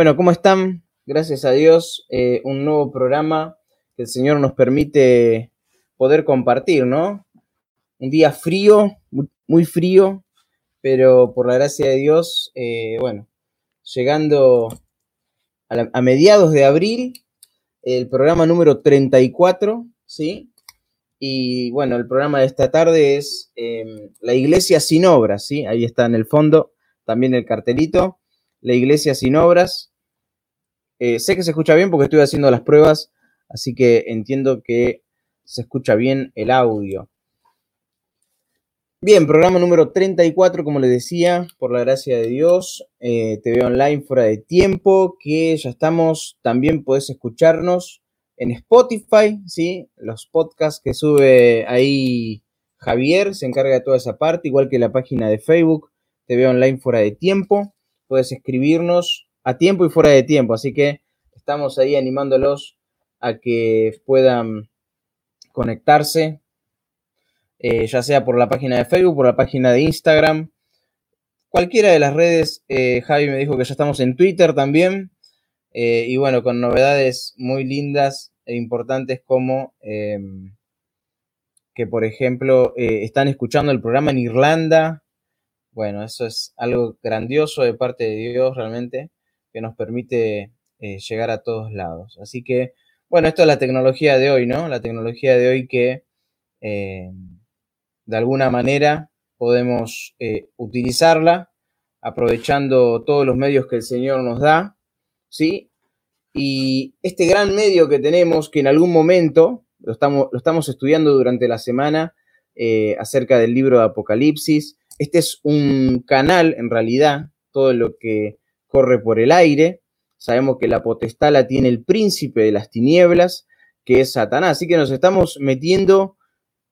Bueno, ¿cómo están? Gracias a Dios, eh, un nuevo programa que el Señor nos permite poder compartir, ¿no? Un día frío, muy frío, pero por la gracia de Dios, eh, bueno, llegando a, mediados de abril, el programa número 34, ¿sí? Y bueno, el programa de esta tarde es em, La Iglesia sin Obras, ¿sí? Ahí está en el fondo también el cartelito, La Iglesia sin Obras. Eh, sé que se escucha bien porque estoy haciendo las pruebas, así que entiendo que se escucha bien el audio. Bien, programa número 34, como les decía, por la gracia de Dios, eh, TV Online fuera de tiempo, que ya estamos, también podés escucharnos en Spotify, ¿sí? Los podcasts que sube ahí Javier se encarga de toda esa parte, igual que la página de Facebook, TV Online fuera de tiempo. Puedes escribirnos a tiempo y fuera de tiempo. Así que estamos ahí animándolos a que puedan conectarse, eh, ya sea por la página de Facebook, por la página de Instagram, cualquiera de las redes. Eh, Javi me dijo que ya estamos en Twitter también. Eh, y bueno, con novedades muy lindas e importantes como em, que, por ejemplo, están escuchando el programa en Irlanda. Bueno, eso es algo grandioso de parte de Dios realmente que nos permite eh, llegar a todos lados. Así que, bueno, esto es la tecnología de hoy, ¿no? La tecnología de hoy que eh, de alguna manera podemos eh, utilizarla aprovechando todos los medios que el Señor nos da, ¿sí? Y este gran medio que tenemos, que en algún momento lo estamos, lo estamos estudiando durante la semana acerca del libro de Apocalipsis, este es un canal, en realidad, todo lo que corre por el aire. Sabemos que la potestad la tiene el príncipe de las tinieblas, que es Satanás. Así que nos estamos metiendo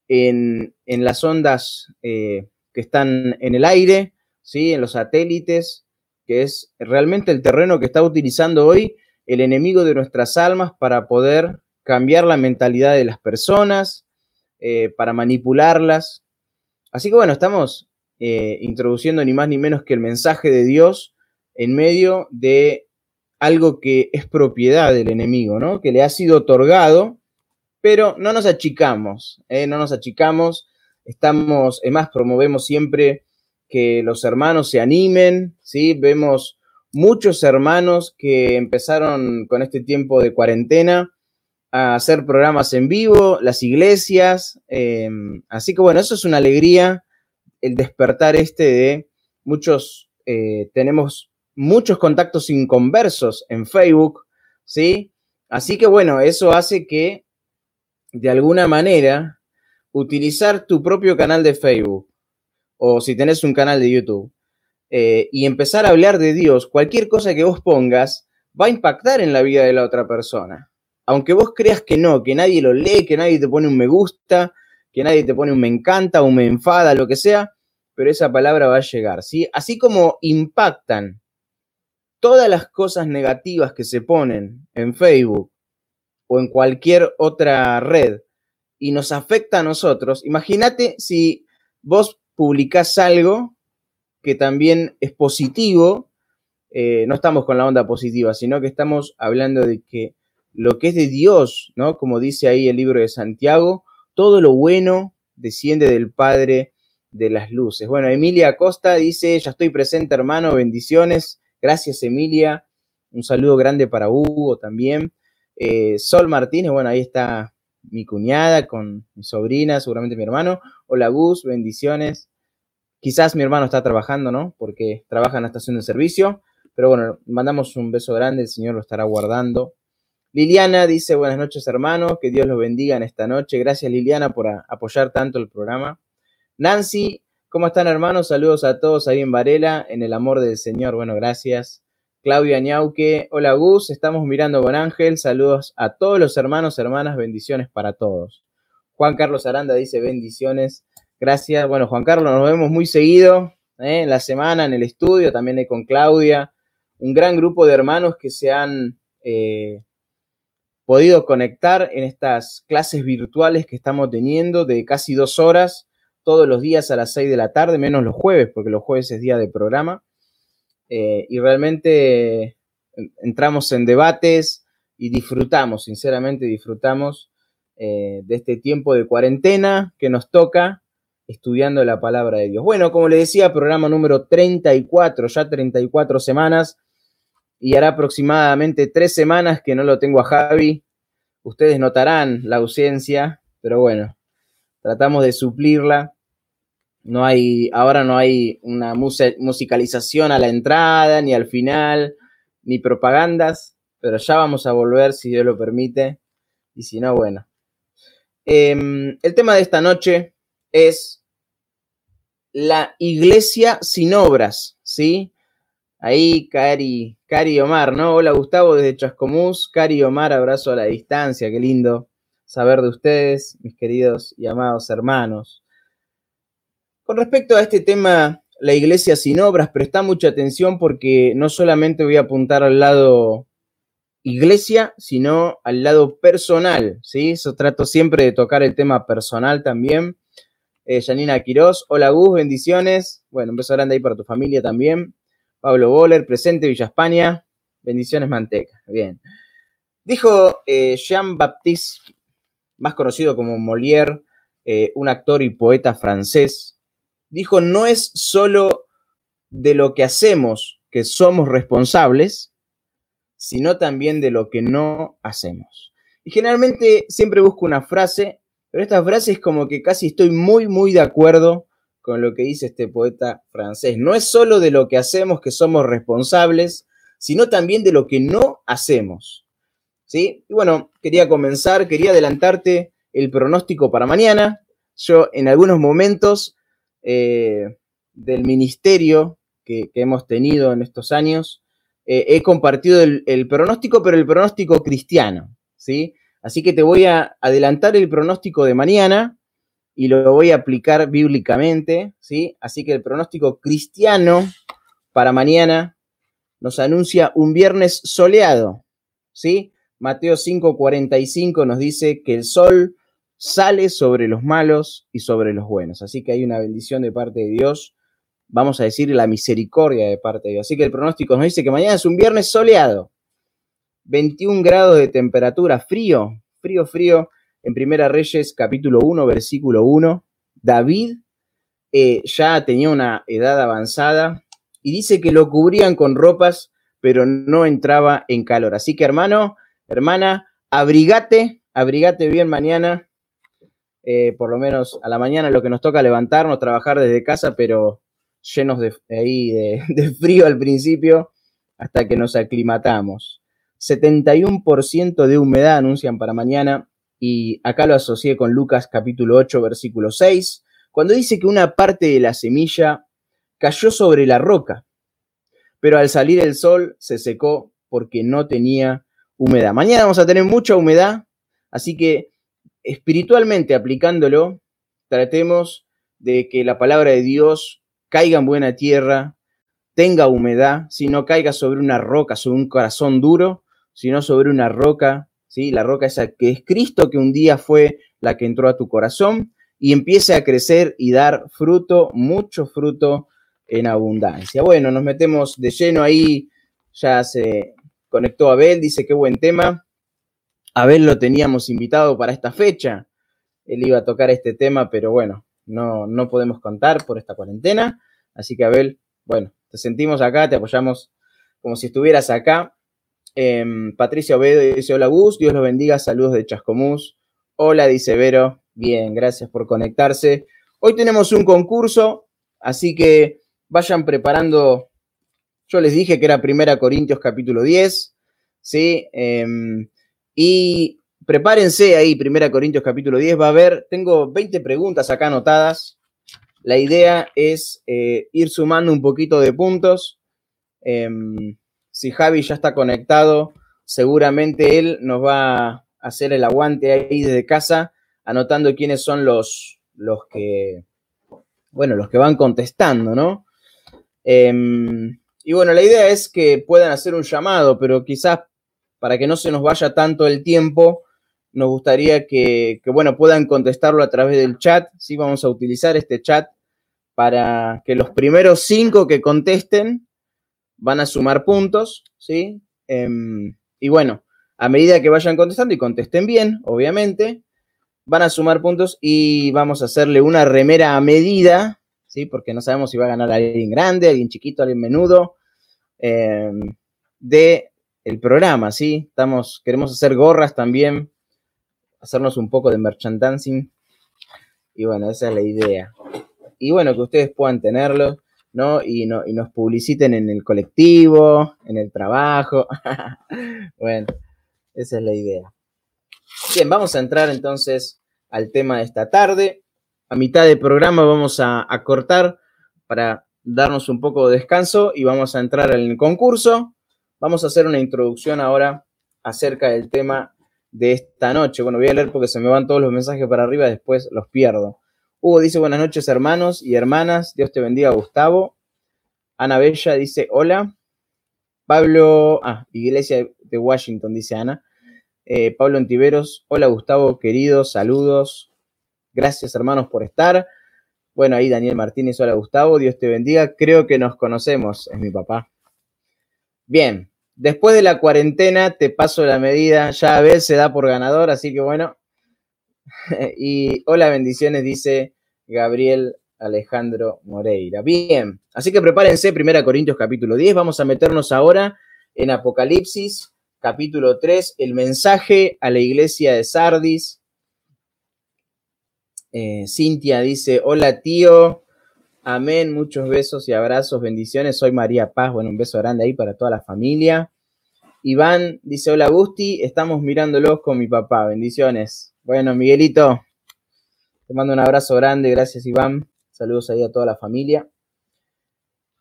en, las ondas eh, que están en el aire, ¿sí? en los satélites, que es realmente el terreno que está utilizando hoy el enemigo de nuestras almas para poder cambiar la mentalidad de las personas, eh, para manipularlas. Así que bueno, estamos eh, introduciendo ni más ni menos que el mensaje de Dios en medio de algo que es propiedad del enemigo, ¿no? Que le ha sido otorgado, pero no nos achicamos, ¿eh? no nos achicamos, estamos, es más, promovemos siempre que los hermanos se animen, ¿sí? Vemos muchos hermanos que empezaron con este tiempo de cuarentena a hacer programas en vivo, las iglesias, em, así que bueno, eso es una alegría, el despertar este de muchos, eh, tenemos muchos contactos inconversos en Facebook, ¿sí? Así que bueno, eso hace que de alguna manera utilizar tu propio canal de Facebook o si tenés un canal de YouTube eh, y empezar a hablar de Dios, cualquier cosa que vos pongas va a impactar en la vida de la otra persona. Aunque vos creas que no, que nadie lo lee, que nadie te pone un me gusta, que nadie te pone un me encanta, un me enfada, lo que sea, pero esa palabra va a llegar, ¿sí? Así como impactan todas las cosas negativas que se ponen en Facebook o en cualquier otra red y nos afecta a nosotros, imagínate si vos publicás algo que también es positivo, eh, no estamos con la onda positiva, sino que estamos hablando de que lo que es de Dios, ¿no? Como dice ahí el libro de Santiago, todo lo bueno desciende del Padre de las luces. Bueno, Emilia Acosta dice, ya estoy presente hermano, bendiciones. Gracias, Emilia. Un saludo grande para Hugo también. Eh, Sol Martínez, bueno, ahí está mi cuñada con mi sobrina, seguramente mi hermano. Hola Gus, bendiciones. Quizás mi hermano está trabajando, ¿no? Porque trabaja en la estación de servicio. Pero bueno, mandamos un beso grande, el Señor lo estará guardando. Liliana dice, buenas noches hermanos, que Dios los bendiga en esta noche. Gracias Liliana por apoyar tanto el programa. Nancy ¿Cómo están hermanos? Saludos a todos ahí en Varela, en el amor del Señor. Bueno, gracias. Claudia Ñauque, hola Gus, estamos mirando con Ángel. Saludos a todos los hermanos, hermanas, bendiciones para todos. Juan Carlos Aranda dice bendiciones. Gracias. Bueno, Juan Carlos, nos vemos muy seguido ¿eh? en la semana, en el estudio, también con Claudia. Un gran grupo de hermanos que se han eh, podido conectar en estas clases virtuales que estamos teniendo de casi dos horas todos los días a las 6 de la tarde, menos los jueves, porque los jueves es día de programa. Eh, y realmente entramos en debates y disfrutamos, sinceramente disfrutamos eh, de este tiempo de cuarentena que nos toca estudiando la palabra de Dios. Bueno, como les decía, programa número 34, ya 34 semanas, y hará aproximadamente tres semanas que no lo tengo a Javi. Ustedes notarán la ausencia, pero bueno, tratamos de suplirla. No hay, ahora no hay una musicalización a la entrada, ni al final, ni propagandas, pero ya vamos a volver si Dios lo permite. Y si no, bueno. Em, el tema de esta noche es la iglesia sin obras, ¿sí? Ahí, Cari, Cari Omar, ¿no? Hola Gustavo desde Chascomús. Cari Omar, abrazo a la distancia, qué lindo saber de ustedes, mis queridos y amados hermanos. Con respecto a este tema, la iglesia sin obras, presta mucha atención porque no solamente voy a apuntar al lado iglesia, sino al lado personal, ¿sí? Eso trato siempre de tocar el tema personal también. Eh, Janina Quirós, hola Gus, bendiciones. Bueno, un beso grande ahí para tu familia también. Pablo Boller, presente Villa España. Bendiciones Manteca. Bien. Dijo eh, Jean-Baptiste, más conocido como Molière, eh, un actor y poeta francés, dijo, no es solo de lo que hacemos que somos responsables, sino también de lo que no hacemos. Y generalmente siempre busco una frase pero esta frase es como que casi estoy muy, muy de acuerdo con lo que dice este poeta francés. No es solo de lo que hacemos que somos responsables, sino también de lo que no hacemos. ¿Sí? Y bueno, quería comenzar, quería adelantarte el pronóstico para mañana. Yo en algunos momentos eh, del ministerio que, hemos tenido en estos años, eh, he compartido el, el, pronóstico, pero el pronóstico cristiano, ¿sí? Así que te voy a adelantar el pronóstico de mañana y lo voy a aplicar bíblicamente, ¿sí? Así que el pronóstico cristiano para mañana nos anuncia un viernes soleado, ¿sí? Mateo 5:45 nos dice que el sol sale sobre los malos y sobre los buenos. Así que hay una bendición de parte de Dios. Vamos a decir la misericordia de parte de Dios. Así que el pronóstico nos dice que mañana es un viernes soleado. 21 grados de temperatura, frío, frío, frío. En Primera Reyes, capítulo 1, versículo 1, David eh, ya tenía una edad avanzada y dice que lo cubrían con ropas, pero no entraba en calor. Así que hermano, hermana, abrigate, abrigate bien mañana, eh, por lo menos a la mañana lo que nos toca levantarnos, trabajar desde casa, pero llenos de, ahí de frío al principio hasta que nos aclimatamos. 71% de humedad anuncian para mañana y acá lo asocié con Lucas capítulo 8 versículo 6, cuando dice que una parte de la semilla cayó sobre la roca, pero al salir el sol se secó porque no tenía humedad. Mañana vamos a tener mucha humedad, así que espiritualmente aplicándolo, tratemos de que la palabra de Dios caiga en buena tierra, tenga humedad, si no caiga sobre una roca, sobre un corazón duro, sino sobre una roca, ¿sí? La roca esa que es Cristo, que un día fue la que entró a tu corazón y empiece a crecer y dar fruto, mucho fruto en abundancia. Bueno, nos metemos de lleno ahí, ya se conectó Abel, dice qué buen tema. Abel lo teníamos invitado para esta fecha, él iba a tocar este tema, pero bueno, no, no podemos contar por esta cuarentena. Así que Abel, bueno, te sentimos acá, te apoyamos como si estuvieras acá. Em, Patricia Obedo dice, hola Gus, Dios los bendiga, saludos de Chascomús. Hola, dice Vero. Bien, gracias por conectarse. Hoy tenemos un concurso, así que vayan preparando. Yo les dije que era Primera Corintios capítulo 10, ¿sí? Em, y prepárense ahí, Primera Corintios capítulo 10, va a haber, tengo 20 preguntas acá anotadas. La idea es eh, ir sumando un poquito de puntos. Em, si Javi ya está conectado, seguramente él nos va a hacer el aguante ahí desde casa, anotando quiénes son los, los que, bueno, los que van contestando, ¿no? Em, y bueno, la idea es que puedan hacer un llamado, pero quizás para que no se nos vaya tanto el tiempo, nos gustaría que, bueno, puedan contestarlo a través del chat. Sí, vamos a utilizar este chat para que los primeros cinco que contesten van a sumar puntos, ¿sí? Em, y bueno, a medida que vayan contestando y contesten bien, obviamente, van a sumar puntos y vamos a hacerle una remera a medida, ¿sí? Porque no sabemos si va a ganar alguien grande, alguien chiquito, alguien menudo, em, de el programa, ¿sí? Estamos, queremos hacer gorras también, hacernos un poco de merchandising. Y bueno, esa es la idea. Y bueno, que ustedes puedan tenerlo, ¿no? Y, no, y nos publiciten en el colectivo, en el trabajo. bueno. Esa es la idea. Bien, vamos a entrar entonces al tema de esta tarde. A mitad del programa vamos a, cortar para darnos un poco de descanso y vamos a entrar en el concurso. Vamos a hacer una introducción ahora acerca del tema de esta noche. Bueno, voy a leer porque se me van todos los mensajes para arriba, después los pierdo. Hugo dice buenas noches hermanos y hermanas, Dios te bendiga Gustavo. Ana Bella dice hola. Pablo, ah, Iglesia de Washington dice Ana. Eh, Pablo Antiveros, hola Gustavo, querido, saludos. Gracias hermanos por estar. Bueno, ahí Daniel Martínez, hola Gustavo, Dios te bendiga. Creo que nos conocemos, es mi papá. Bien, después de la cuarentena te paso la medida, ya a ver, se da por ganador, así que bueno. y hola, bendiciones, dice Gabriel Alejandro Moreira. Bien, así que prepárense, 1 Corintios capítulo 10, vamos a meternos ahora en Apocalipsis capítulo 3, el mensaje a la iglesia de Sardis. Eh, Cintia dice, hola tío, amén, muchos besos y abrazos, bendiciones, soy María Paz, bueno, un beso grande ahí para toda la familia. Iván dice, hola Gusti, estamos mirándolos con mi papá, bendiciones. Bueno, Miguelito, te mando un abrazo grande, gracias Iván, saludos ahí a toda la familia.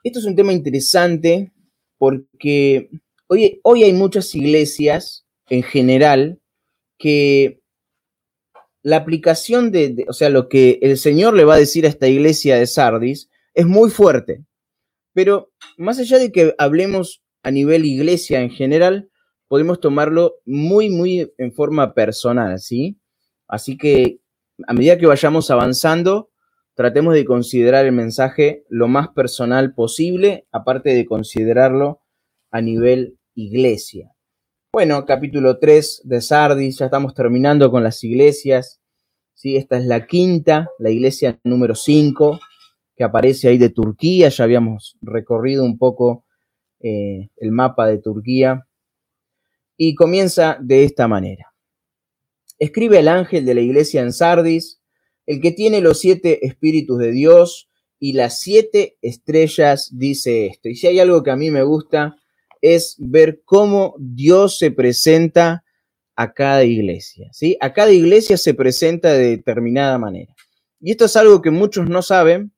Esto es un tema interesante porque Hoy, hay muchas iglesias en general que la aplicación de, o sea, lo que el Señor le va a decir a esta iglesia de Sardis es muy fuerte. Pero más allá de que hablemos a nivel iglesia en general, podemos tomarlo muy, muy en forma personal, ¿sí? Así que a medida que vayamos avanzando, tratemos de considerar el mensaje lo más personal posible, aparte de considerarlo a nivel iglesia. Bueno, capítulo 3 de Sardis, ya estamos terminando con las iglesias. ¿sí? Esta es la quinta, la iglesia número 5, que aparece ahí de Turquía. Ya habíamos recorrido un poco eh, el mapa de Turquía. Y comienza de esta manera. Escribe el ángel de la iglesia en Sardis, el que tiene los siete espíritus de Dios y las siete estrellas, dice esto. Y si hay algo que a mí me gusta, es ver cómo Dios se presenta a cada iglesia, ¿sí? A cada iglesia se presenta de determinada manera. Y esto es algo que muchos no saben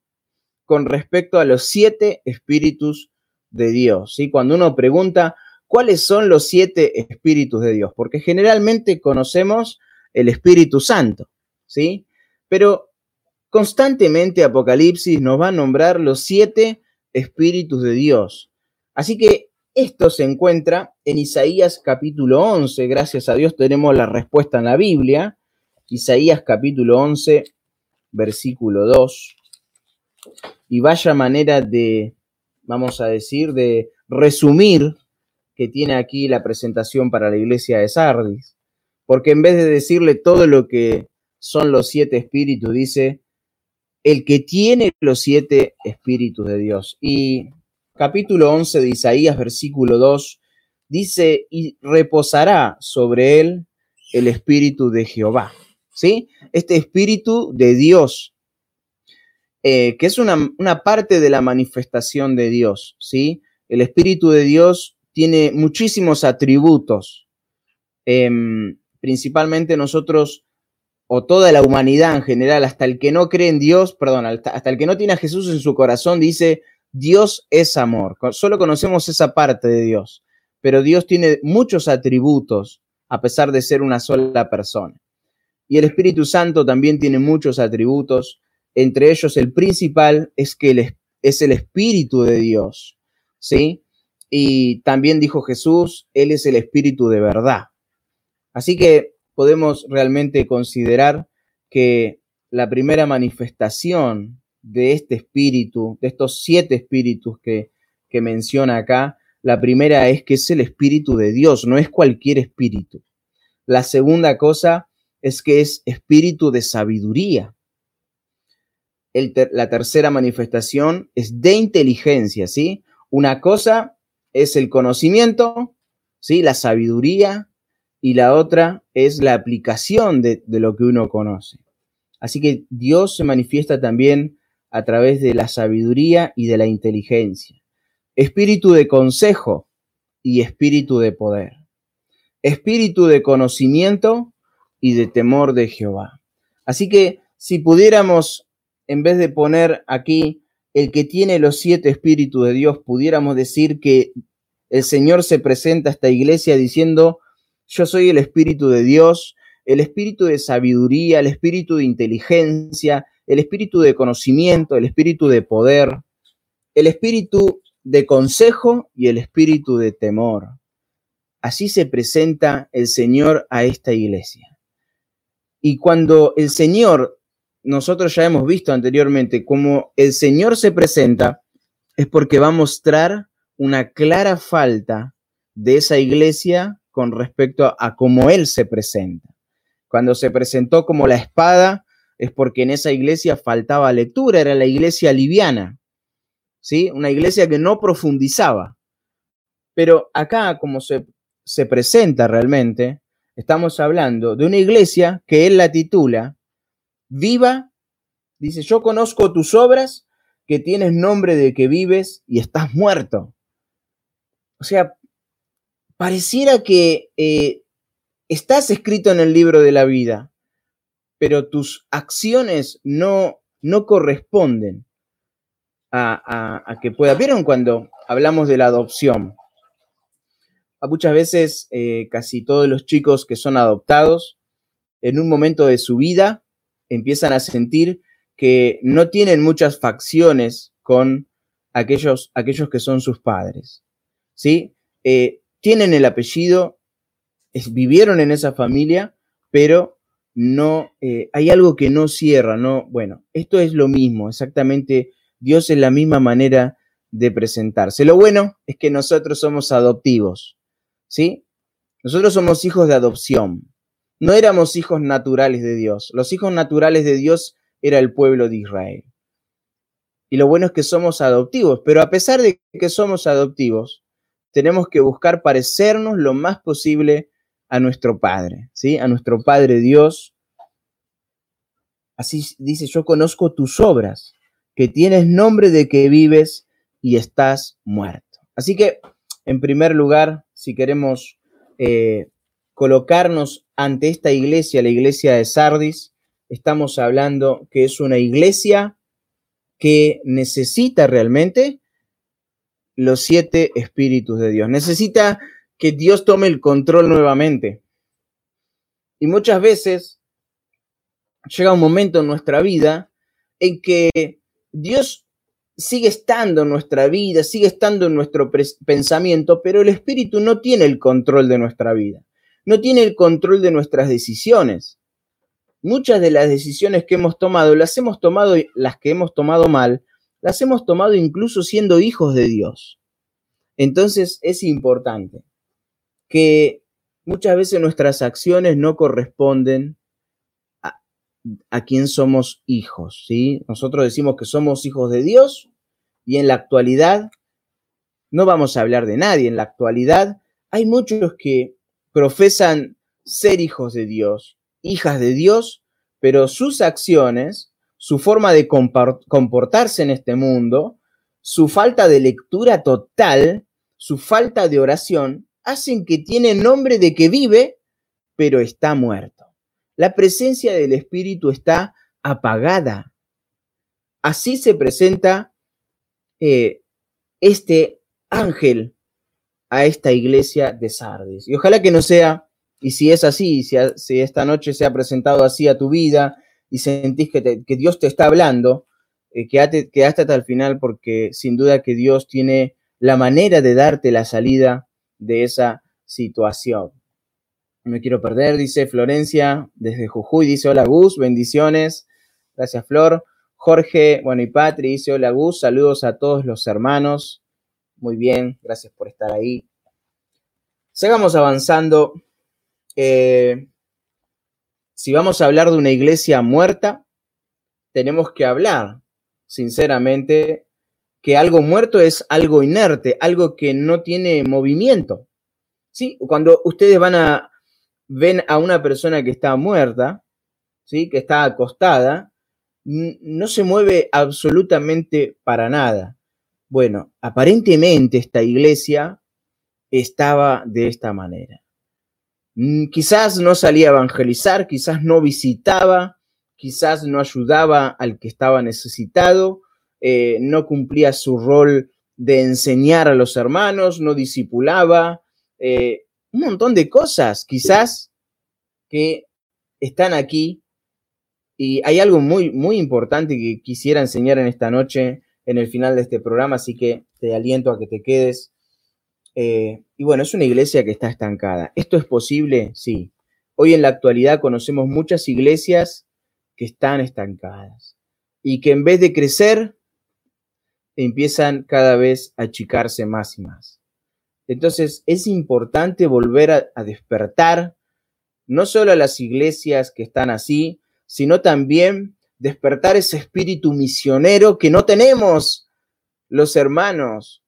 con respecto a los siete espíritus de Dios, ¿sí? Cuando uno pregunta cuáles son los siete espíritus de Dios, porque generalmente conocemos el Espíritu Santo, ¿sí? Pero constantemente Apocalipsis nos va a nombrar los siete espíritus de Dios. Así que esto se encuentra en Isaías capítulo 11. Gracias a Dios tenemos la respuesta en la Biblia. Isaías capítulo 11, versículo 2. Y vaya manera de, vamos a decir, de resumir que tiene aquí la presentación para la iglesia de Sardis. Porque en vez de decirle todo lo que son los siete espíritus, dice, el que tiene los siete espíritus de Dios. Y capítulo 11 de Isaías, versículo 2, dice, y reposará sobre él el espíritu de Jehová. ¿Sí? Este espíritu de Dios, eh, que es una, parte de la manifestación de Dios. ¿Sí? El espíritu de Dios tiene muchísimos atributos. Em, principalmente nosotros, o toda la humanidad en general, hasta el que no cree en Dios, perdón, hasta el que no tiene a Jesús en su corazón, dice, Dios es amor. Solo conocemos esa parte de Dios, pero Dios tiene muchos atributos a pesar de ser una sola persona. Y el Espíritu Santo también tiene muchos atributos, entre ellos el principal es que es el Espíritu de Dios, ¿sí? Y también dijo Jesús, Él es el Espíritu de verdad. Así que podemos realmente considerar que la primera manifestación de este espíritu, de estos siete espíritus que, menciona acá, La primera es que es el Espíritu de Dios, no es cualquier espíritu. La segunda cosa es que es espíritu de sabiduría. la tercera manifestación es de inteligencia, ¿sí? Una cosa es el conocimiento, ¿sí? La sabiduría, y la otra es la aplicación de, de lo que uno conoce. Así que Dios se manifiesta también a través de la sabiduría y de la inteligencia. Espíritu de consejo y espíritu de poder. Espíritu de conocimiento y de temor de Jehová. Así que si pudiéramos, en vez de poner aquí el que tiene los siete espíritus de Dios, pudiéramos decir que el Señor se presenta a esta iglesia diciendo, yo soy el Espíritu de Dios, el Espíritu de sabiduría, el Espíritu de inteligencia, el Espíritu de conocimiento, el Espíritu de poder, el Espíritu de consejo y el Espíritu de temor. Así se presenta el Señor a esta iglesia. Y cuando el Señor, nosotros ya hemos visto anteriormente, como el Señor se presenta, es porque va a mostrar una clara falta de esa iglesia con respecto a, cómo Él se presenta. Cuando se presentó como la espada, es porque en esa iglesia faltaba lectura, era la iglesia liviana, ¿sí? Una iglesia que no profundizaba. Pero acá, como se, se presenta realmente, estamos hablando de una iglesia que él la titula Viva, dice, yo conozco tus obras, que tienes nombre de que vives y estás muerto. O sea, pareciera que eh, estás escrito en el libro de la vida, pero tus acciones no, no corresponden a, que pueda. ¿Vieron cuando hablamos de la adopción? Muchas veces eh, casi todos los chicos que son adoptados, en un momento de su vida, empiezan a sentir que no tienen muchas facciones con aquellos, aquellos que son sus padres. ¿sí? Eh, tienen el apellido, vivieron en esa familia, pero no, eh, hay algo que no cierra, ¿no? Bueno, esto es lo mismo, exactamente, Dios es la misma manera de presentarse. Lo bueno es que nosotros somos adoptivos, ¿sí? Nosotros somos hijos de adopción. No éramos hijos naturales de Dios. Los hijos naturales de Dios era el pueblo de Israel. Y lo bueno es que somos adoptivos, pero a pesar de que somos adoptivos, tenemos que buscar parecernos lo más posible a nuestro Padre, ¿sí? A nuestro Padre Dios. Así dice, yo conozco tus obras, que tienes nombre de que vives y estás muerto. Así que, en primer lugar, si queremos eh, colocarnos ante esta iglesia, la iglesia de Sardis, estamos hablando que es una iglesia que necesita realmente los siete espíritus de Dios. Necesita que Dios tome el control nuevamente. Y muchas veces llega un momento en nuestra vida en que Dios sigue estando en nuestra vida, sigue estando en nuestro pensamiento, pero el espíritu no tiene el control de nuestra vida, no tiene el control de nuestras decisiones. Muchas de las decisiones que hemos tomado, las hemos tomado, las que hemos tomado mal, las hemos tomado incluso siendo hijos de Dios. Entonces es importante que muchas veces nuestras acciones no corresponden a, a quién somos hijos, ¿sí? Nosotros decimos que somos hijos de Dios y en la actualidad no vamos a hablar de nadie, en la actualidad hay muchos que profesan ser hijos de Dios, hijas de Dios, pero sus acciones su forma de comportarse en este mundo, su falta de lectura total, su falta de oración, hacen que tiene nombre de que vive, pero está muerto. La presencia del Espíritu está apagada. Así se presenta eh, este ángel a esta iglesia de Sardis. Y ojalá que no sea, y si es así, si, esta noche se ha presentado así a tu vida, y sentís que, Dios te está hablando, eh, hasta el final porque sin duda que Dios tiene la manera de darte la salida de esa situación. No me quiero perder, dice Florencia desde Jujuy, dice hola Gus, bendiciones. Gracias Flor. Jorge, bueno y Patri dice hola Gus, saludos a todos los hermanos Muy bien, gracias por estar ahí. Sigamos avanzando. Eh, si vamos a hablar de una iglesia muerta, tenemos que hablar, sinceramente, que algo muerto es algo inerte, algo que no tiene movimiento. ¿Sí? Cuando ustedes van a ven a una persona que está muerta, ¿sí? que está acostada, no se mueve absolutamente para nada. Bueno, aparentemente esta iglesia estaba de esta manera. Quizás no salía a evangelizar, quizás no visitaba, quizás no ayudaba al que estaba necesitado, eh, no cumplía su rol de enseñar a los hermanos, no discipulaba, eh, un montón de cosas, quizás que están aquí. Y hay algo muy, muy importante que quisiera enseñar en esta noche, en el final de este programa, así que te aliento a que te quedes. Eh, y bueno, es una iglesia que está estancada. ¿Esto es posible? Sí. Hoy en la actualidad conocemos muchas iglesias que están estancadas y que en vez de crecer, empiezan cada vez a achicarse más y más. Entonces es importante volver a, despertar no solo a las iglesias que están así, sino también despertar ese espíritu misionero que no tenemos los hermanos.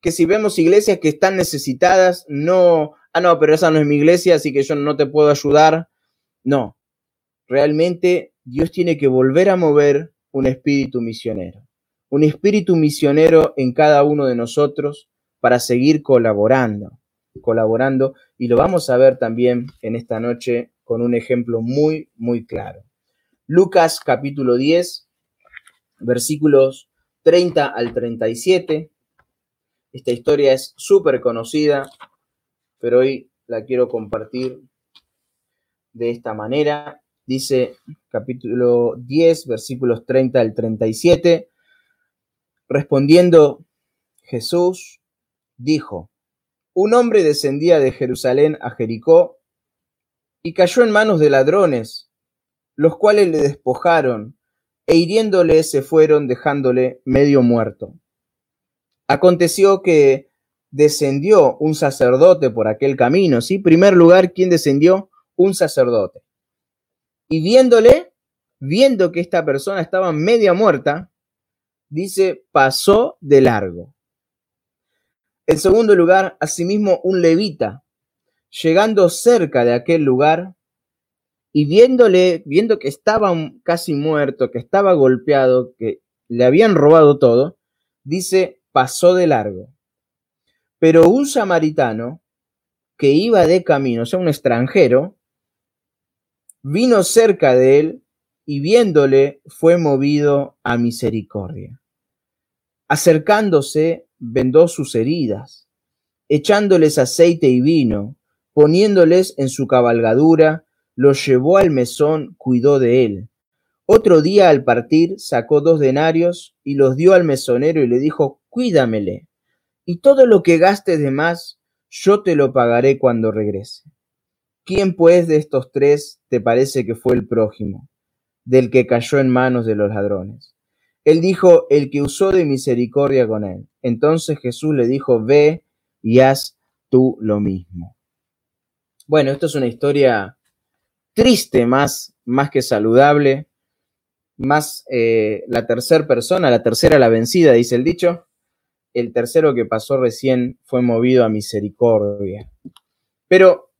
Que si vemos iglesias que están necesitadas, no, ah, no, pero esa no es mi iglesia, así que yo no te puedo ayudar. No, realmente Dios tiene que volver a mover un espíritu misionero. Un espíritu misionero en cada uno de nosotros para seguir colaborando, colaborando, y lo vamos a ver también en esta noche con un ejemplo muy, muy claro. Lucas capítulo 10, versículos 30 al 37. Esta historia es súper conocida, pero hoy la quiero compartir de esta manera. Dice capítulo 10, versículos 30 al 37. Respondiendo Jesús, dijo, un hombre descendía de Jerusalén a Jericó y cayó en manos de ladrones, los cuales le despojaron e hiriéndole se fueron dejándole medio muerto. Aconteció que descendió un sacerdote por aquel camino, ¿sí? Primer lugar, ¿quién descendió? Un sacerdote. Y viéndole, viendo que esta persona estaba media muerta, dice, pasó de largo. En segundo lugar, asimismo, un levita, llegando cerca de aquel lugar y viéndole, viendo que estaba casi muerto, que estaba golpeado, que le habían robado todo, dice, pasó de largo. Pero un samaritano que iba de camino, o sea, un extranjero, vino cerca de él y viéndole fue movido a misericordia. Acercándose, vendó sus heridas, echándoles aceite y vino, poniéndoles en su cabalgadura, los llevó al mesón, cuidó de él. Otro día al partir sacó dos denarios y los dio al mesonero y le dijo, cuídamele, y todo lo que gastes de más, yo te lo pagaré cuando regrese. ¿Quién pues de estos tres te parece que fue el prójimo, del que cayó en manos de los ladrones? Él dijo, el que usó de misericordia con él. Entonces Jesús le dijo, ve y haz tú lo mismo. Bueno, esto es una historia triste más, más que saludable, más eh, la tercera persona, la tercera la vencida, dice el dicho. El tercero que pasó recién fue movido a misericordia. Pero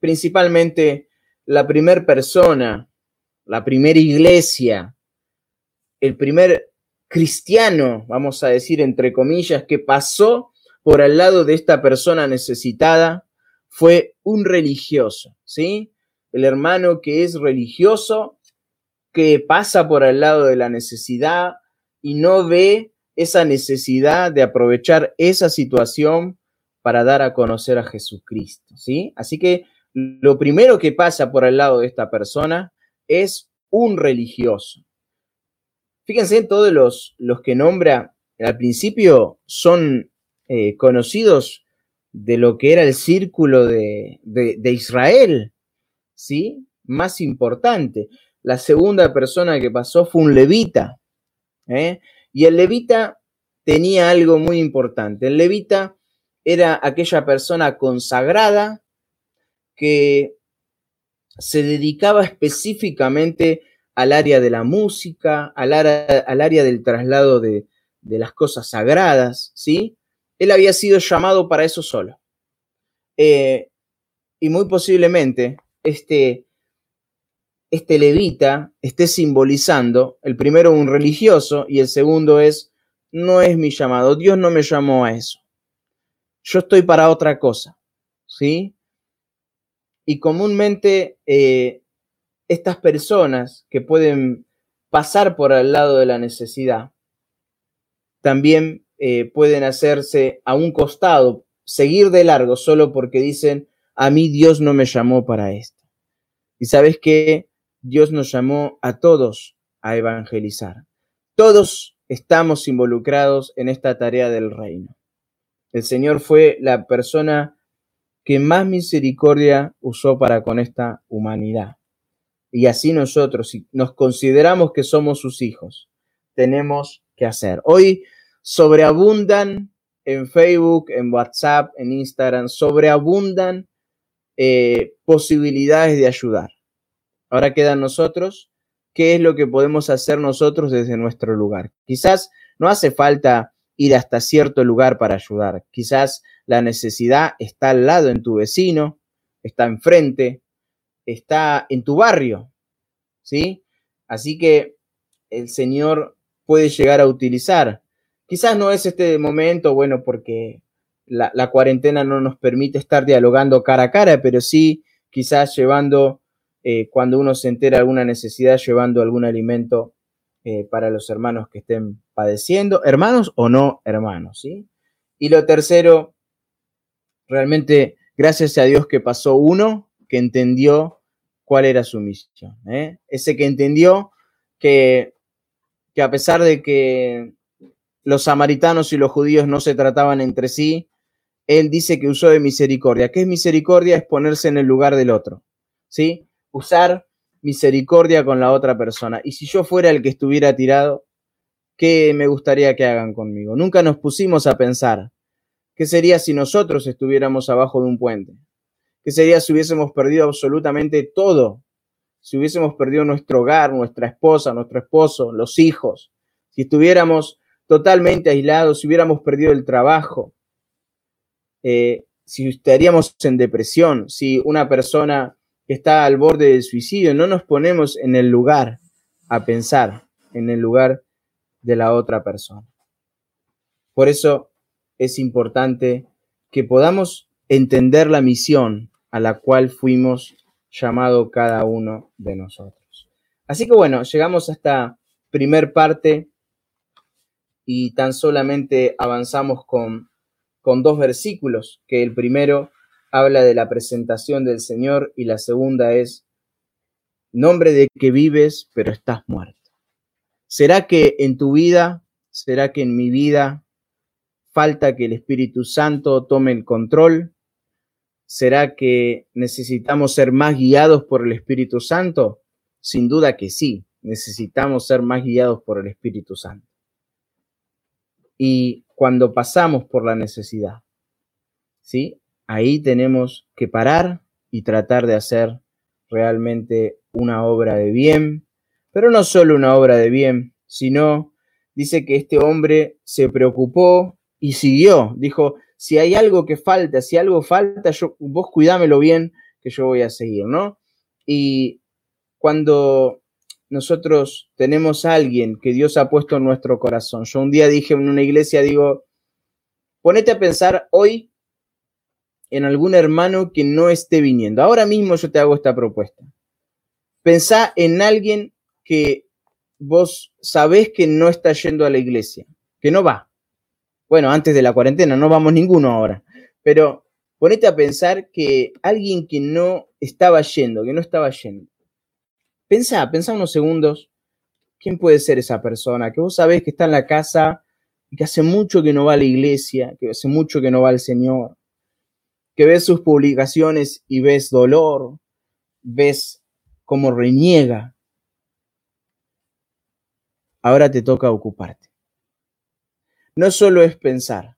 principalmente la primera persona, la primera iglesia el primer cristiano, vamos a decir entre comillas, que pasó por al lado de esta persona necesitada fue un religioso, ¿sí? El hermano que es religioso, que pasa por al lado de la necesidad y no ve esa necesidad de aprovechar esa situación para dar a conocer a Jesucristo, ¿sí? Así que lo primero que pasa por al lado de esta persona es un religioso. Fíjense, todos los, los que nombra al principio son eh, conocidos de lo que era el círculo de, Israel, ¿sí? Más importante. La segunda persona que pasó fue un levita, ¿eh? Y el levita tenía algo muy importante. El levita era aquella persona consagrada que se dedicaba específicamente al área de la música, al área, del traslado de, las cosas sagradas, ¿sí? Él había sido llamado para eso solo. Eh, y muy posiblemente este, este levita esté simbolizando, el primero un religioso y el segundo es, no es mi llamado, Dios no me llamó a eso. Yo estoy para otra cosa, ¿sí? Y comúnmente eh, estas personas que pueden pasar por al lado de la necesidad, también eh, pueden hacerse a un costado, seguir de largo solo porque dicen, a mí Dios no me llamó para esto. Y sabes que Dios nos llamó a todos a evangelizar. Todos estamos involucrados en esta tarea del reino. El Señor fue la persona que más misericordia usó para con esta humanidad. Y así nosotros, si nos consideramos que somos sus hijos, tenemos que hacer. Hoy sobreabundan en Facebook, en WhatsApp, en Instagram, sobreabundan eh, posibilidades de ayudar. Ahora quedan nosotros, ¿qué es lo que podemos hacer nosotros desde nuestro lugar? Quizás no hace falta ir hasta cierto lugar para ayudar. Quizás la necesidad está al lado en tu vecino, está enfrente, está en tu barrio, ¿sí? Así que el Señor puede llegar a utilizar. Quizás no es este momento, bueno, porque la, cuarentena no nos permite estar dialogando cara a cara, pero sí quizás llevando, eh, cuando uno se entera alguna necesidad, llevando algún alimento eh, para los hermanos que estén padeciendo, hermanos o no hermanos, ¿sí? Y lo tercero, realmente, gracias a Dios que pasó uno que entendió cuál era su misión. ¿eh? Ese que entendió que, que a pesar de que los samaritanos y los judíos no se trataban entre sí, él dice que usó de misericordia. ¿Qué es misericordia? Es ponerse en el lugar del otro. ¿Sí? Usar misericordia con la otra persona. Y si yo fuera el que estuviera tirado, ¿qué me gustaría que hagan conmigo? Nunca nos pusimos a pensar, ¿qué sería si nosotros estuviéramos abajo de un puente? ¿Qué sería si hubiésemos perdido absolutamente todo? Si hubiésemos perdido nuestro hogar, nuestra esposa, nuestro esposo, los hijos, si estuviéramos totalmente aislados, si hubiéramos perdido el trabajo, eh, si estaríamos en depresión, si una persona que está al borde del suicidio, no nos ponemos en el lugar a pensar, en el lugar de la otra persona. Por eso es importante que podamos entender la misión a la cual fuimos llamado cada uno de nosotros. Así que bueno, llegamos a esta primer parte y tan solamente avanzamos con, con dos versículos, que el primero habla de la presentación del Señor y la segunda es, nombre de que vives, pero estás muerto. ¿Será que en tu vida, será que en mi vida falta que el Espíritu Santo tome el control? ¿Será que necesitamos ser más guiados por el Espíritu Santo? Sin duda que sí, necesitamos ser más guiados por el Espíritu Santo. Y cuando pasamos por la necesidad, ¿sí? Ahí tenemos que parar y tratar de hacer realmente una obra de bien, pero no solo una obra de bien, sino dice que este hombre se preocupó y siguió, dijo, si hay algo que falta, si algo falta, yo, vos cuidámelo bien, que yo voy a seguir, ¿no? Y cuando nosotros tenemos a alguien que Dios ha puesto en nuestro corazón, yo un día dije en una iglesia, digo, ponete a pensar hoy en algún hermano que no esté viniendo. Ahora mismo yo te hago esta propuesta. Pensá en alguien que vos sabés que no está yendo a la iglesia, que no va. Bueno, antes de la cuarentena, no vamos ninguno ahora. Pero ponete a pensar que alguien que no estaba yendo, que no estaba yendo. Pensá, pensá unos segundos, ¿quién puede ser esa persona? Que vos sabés que está en la casa y que hace mucho que no va a la iglesia, que hace mucho que no va al Señor, que ves sus publicaciones y ves dolor, ves cómo reniega. Ahora te toca ocuparte. No solo es pensar,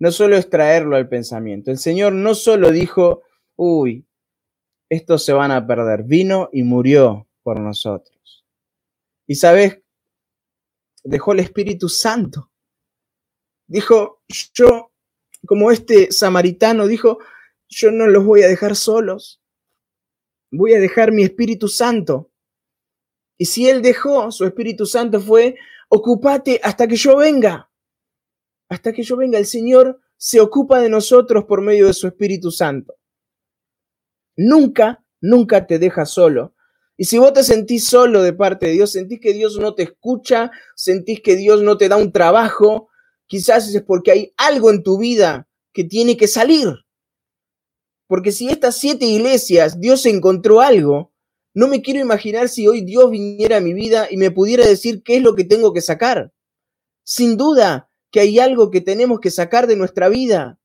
no solo es traerlo al pensamiento. El Señor no solo dijo, uy, estos se van a perder, vino y murió por nosotros. Y sabes, dejó el Espíritu Santo. Dijo, yo, como este samaritano, dijo, yo no los voy a dejar solos. Voy a dejar mi Espíritu Santo. Y si Él dejó, su Espíritu Santo fue, ocúpate hasta que yo venga. Hasta que yo venga, el Señor se ocupa de nosotros por medio de su Espíritu Santo. Nunca, nunca te deja solo. Y si vos te sentís solo de parte de Dios, sentís que Dios no te escucha, sentís que Dios no te da un trabajo, quizás es porque hay algo en tu vida que tiene que salir. Porque si estas siete iglesias Dios encontró algo, no me quiero imaginar si hoy Dios viniera a mi vida y me pudiera decir qué es lo que tengo que sacar. Sin duda que hay algo que tenemos que sacar de nuestra vida.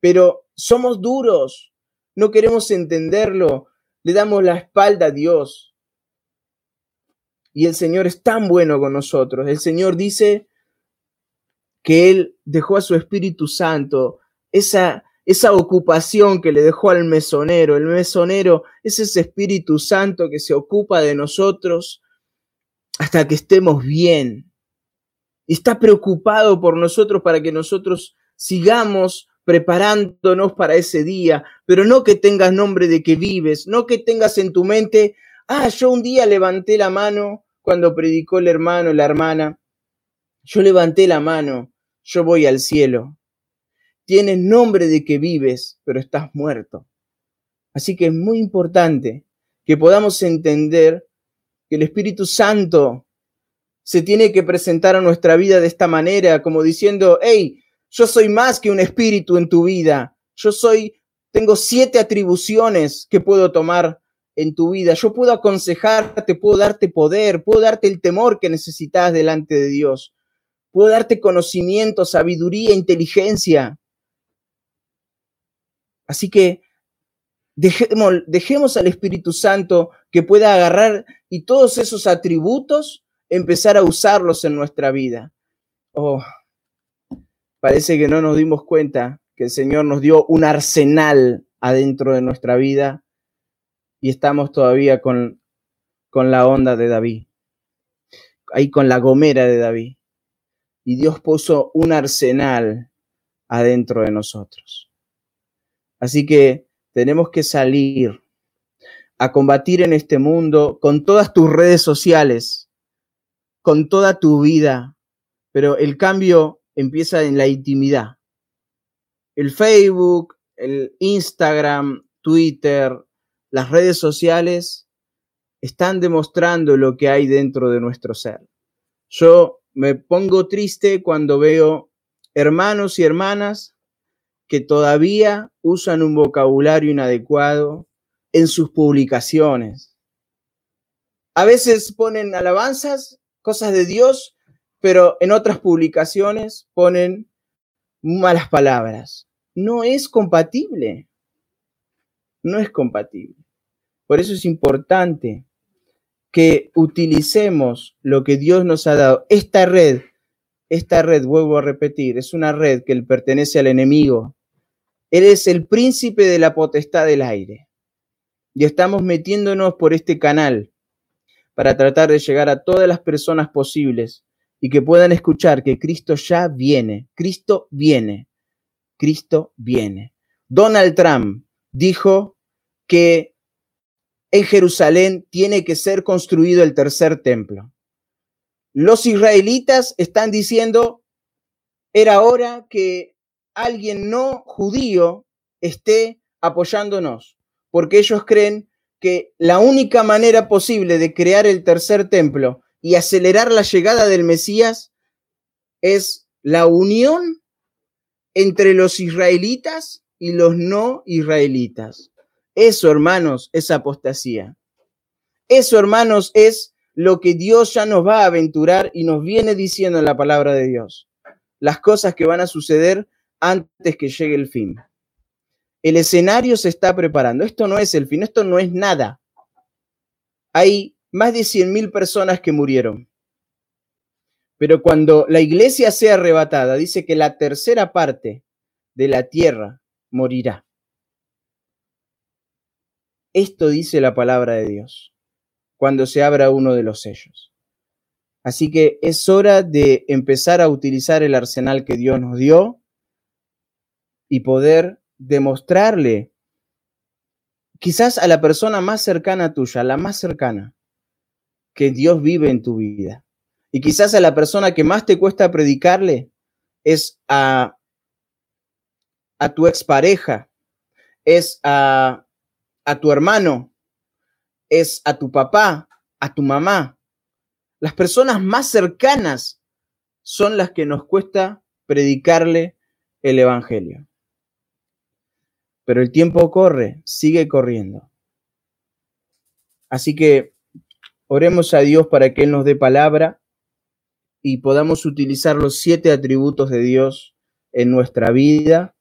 Pero somos duros, no queremos entenderlo, le damos la espalda a Dios. Y el Señor es tan bueno con nosotros. El Señor dice que Él dejó a su Espíritu Santo esa esa ocupación que le dejó al mesonero. El mesonero es ese Espíritu Santo que se ocupa de nosotros hasta que estemos bien. Está preocupado por nosotros para que nosotros sigamos preparándonos para ese día, pero no que tengas nombre de que vives, no que tengas en tu mente, ah, yo un día levanté la mano cuando predicó el hermano, la hermana, yo levanté la mano, yo voy al cielo tienes nombre de que vives, pero estás muerto. Así que es muy importante que podamos entender que el Espíritu Santo se tiene que presentar a nuestra vida de esta manera, como diciendo, hey, yo soy más que un espíritu en tu vida. Yo soy, tengo siete atribuciones que puedo tomar en tu vida. Yo puedo aconsejarte, puedo darte poder, puedo darte el temor que necesitas delante de Dios. Puedo darte conocimiento, sabiduría, inteligencia. Así que dejemos, al Espíritu Santo que pueda agarrar y todos esos atributos empezar a usarlos en nuestra vida. Oh, parece que no nos dimos cuenta que el Señor nos dio un arsenal adentro de nuestra vida y estamos todavía con, con la onda de David, ahí con la gomera de David. Y Dios puso un arsenal adentro de nosotros. Así que tenemos que salir a combatir en este mundo con todas tus redes sociales, con toda tu vida, pero el cambio empieza en la intimidad. El Facebook, el Instagram, Twitter, las redes sociales están demostrando lo que hay dentro de nuestro ser. Yo me pongo triste cuando veo hermanos y hermanas que todavía usan un vocabulario inadecuado en sus publicaciones. A veces ponen alabanzas, cosas de Dios, pero en otras publicaciones ponen malas palabras. No es compatible. No es compatible. Por eso es importante que utilicemos lo que Dios nos ha dado. Esta red, esta red, vuelvo a repetir, es una red que le pertenece al enemigo, Eres el príncipe de la potestad del aire. Y estamos metiéndonos por este canal para tratar de llegar a todas las personas posibles y que puedan escuchar que Cristo ya viene. Cristo viene. Cristo viene. Donald Trump dijo que en Jerusalén tiene que ser construido el tercer templo. Los israelitas están diciendo, era hora que alguien no judío esté apoyándonos, porque ellos creen que la única manera posible de crear el tercer templo y acelerar la llegada del Mesías es la unión entre los israelitas y los no israelitas. Eso, hermanos, es apostasía. Eso, hermanos, es lo que Dios ya nos va a aventurar y nos viene diciendo en la palabra de Dios. Las cosas que van a suceder antes que llegue el fin. El escenario se está preparando. Esto no es el fin, esto no es nada. Hay más de 100.000 personas que murieron. Pero cuando la iglesia sea arrebatada, dice que la tercera parte de la tierra morirá. Esto dice la palabra de Dios cuando se abra uno de los sellos. Así que es hora de empezar a utilizar el arsenal que Dios nos dio y poder demostrarle quizás a la persona más cercana tuya, la más cercana, que Dios vive en tu vida. Y quizás a la persona que más te cuesta predicarle es a, a tu expareja, es a, a tu hermano, es a tu papá, a tu mamá. Las personas más cercanas son las que nos cuesta predicarle el Evangelio. Pero el tiempo corre, sigue corriendo. Así que oremos a Dios para que Él nos dé palabra y podamos utilizar los siete atributos de Dios en nuestra vida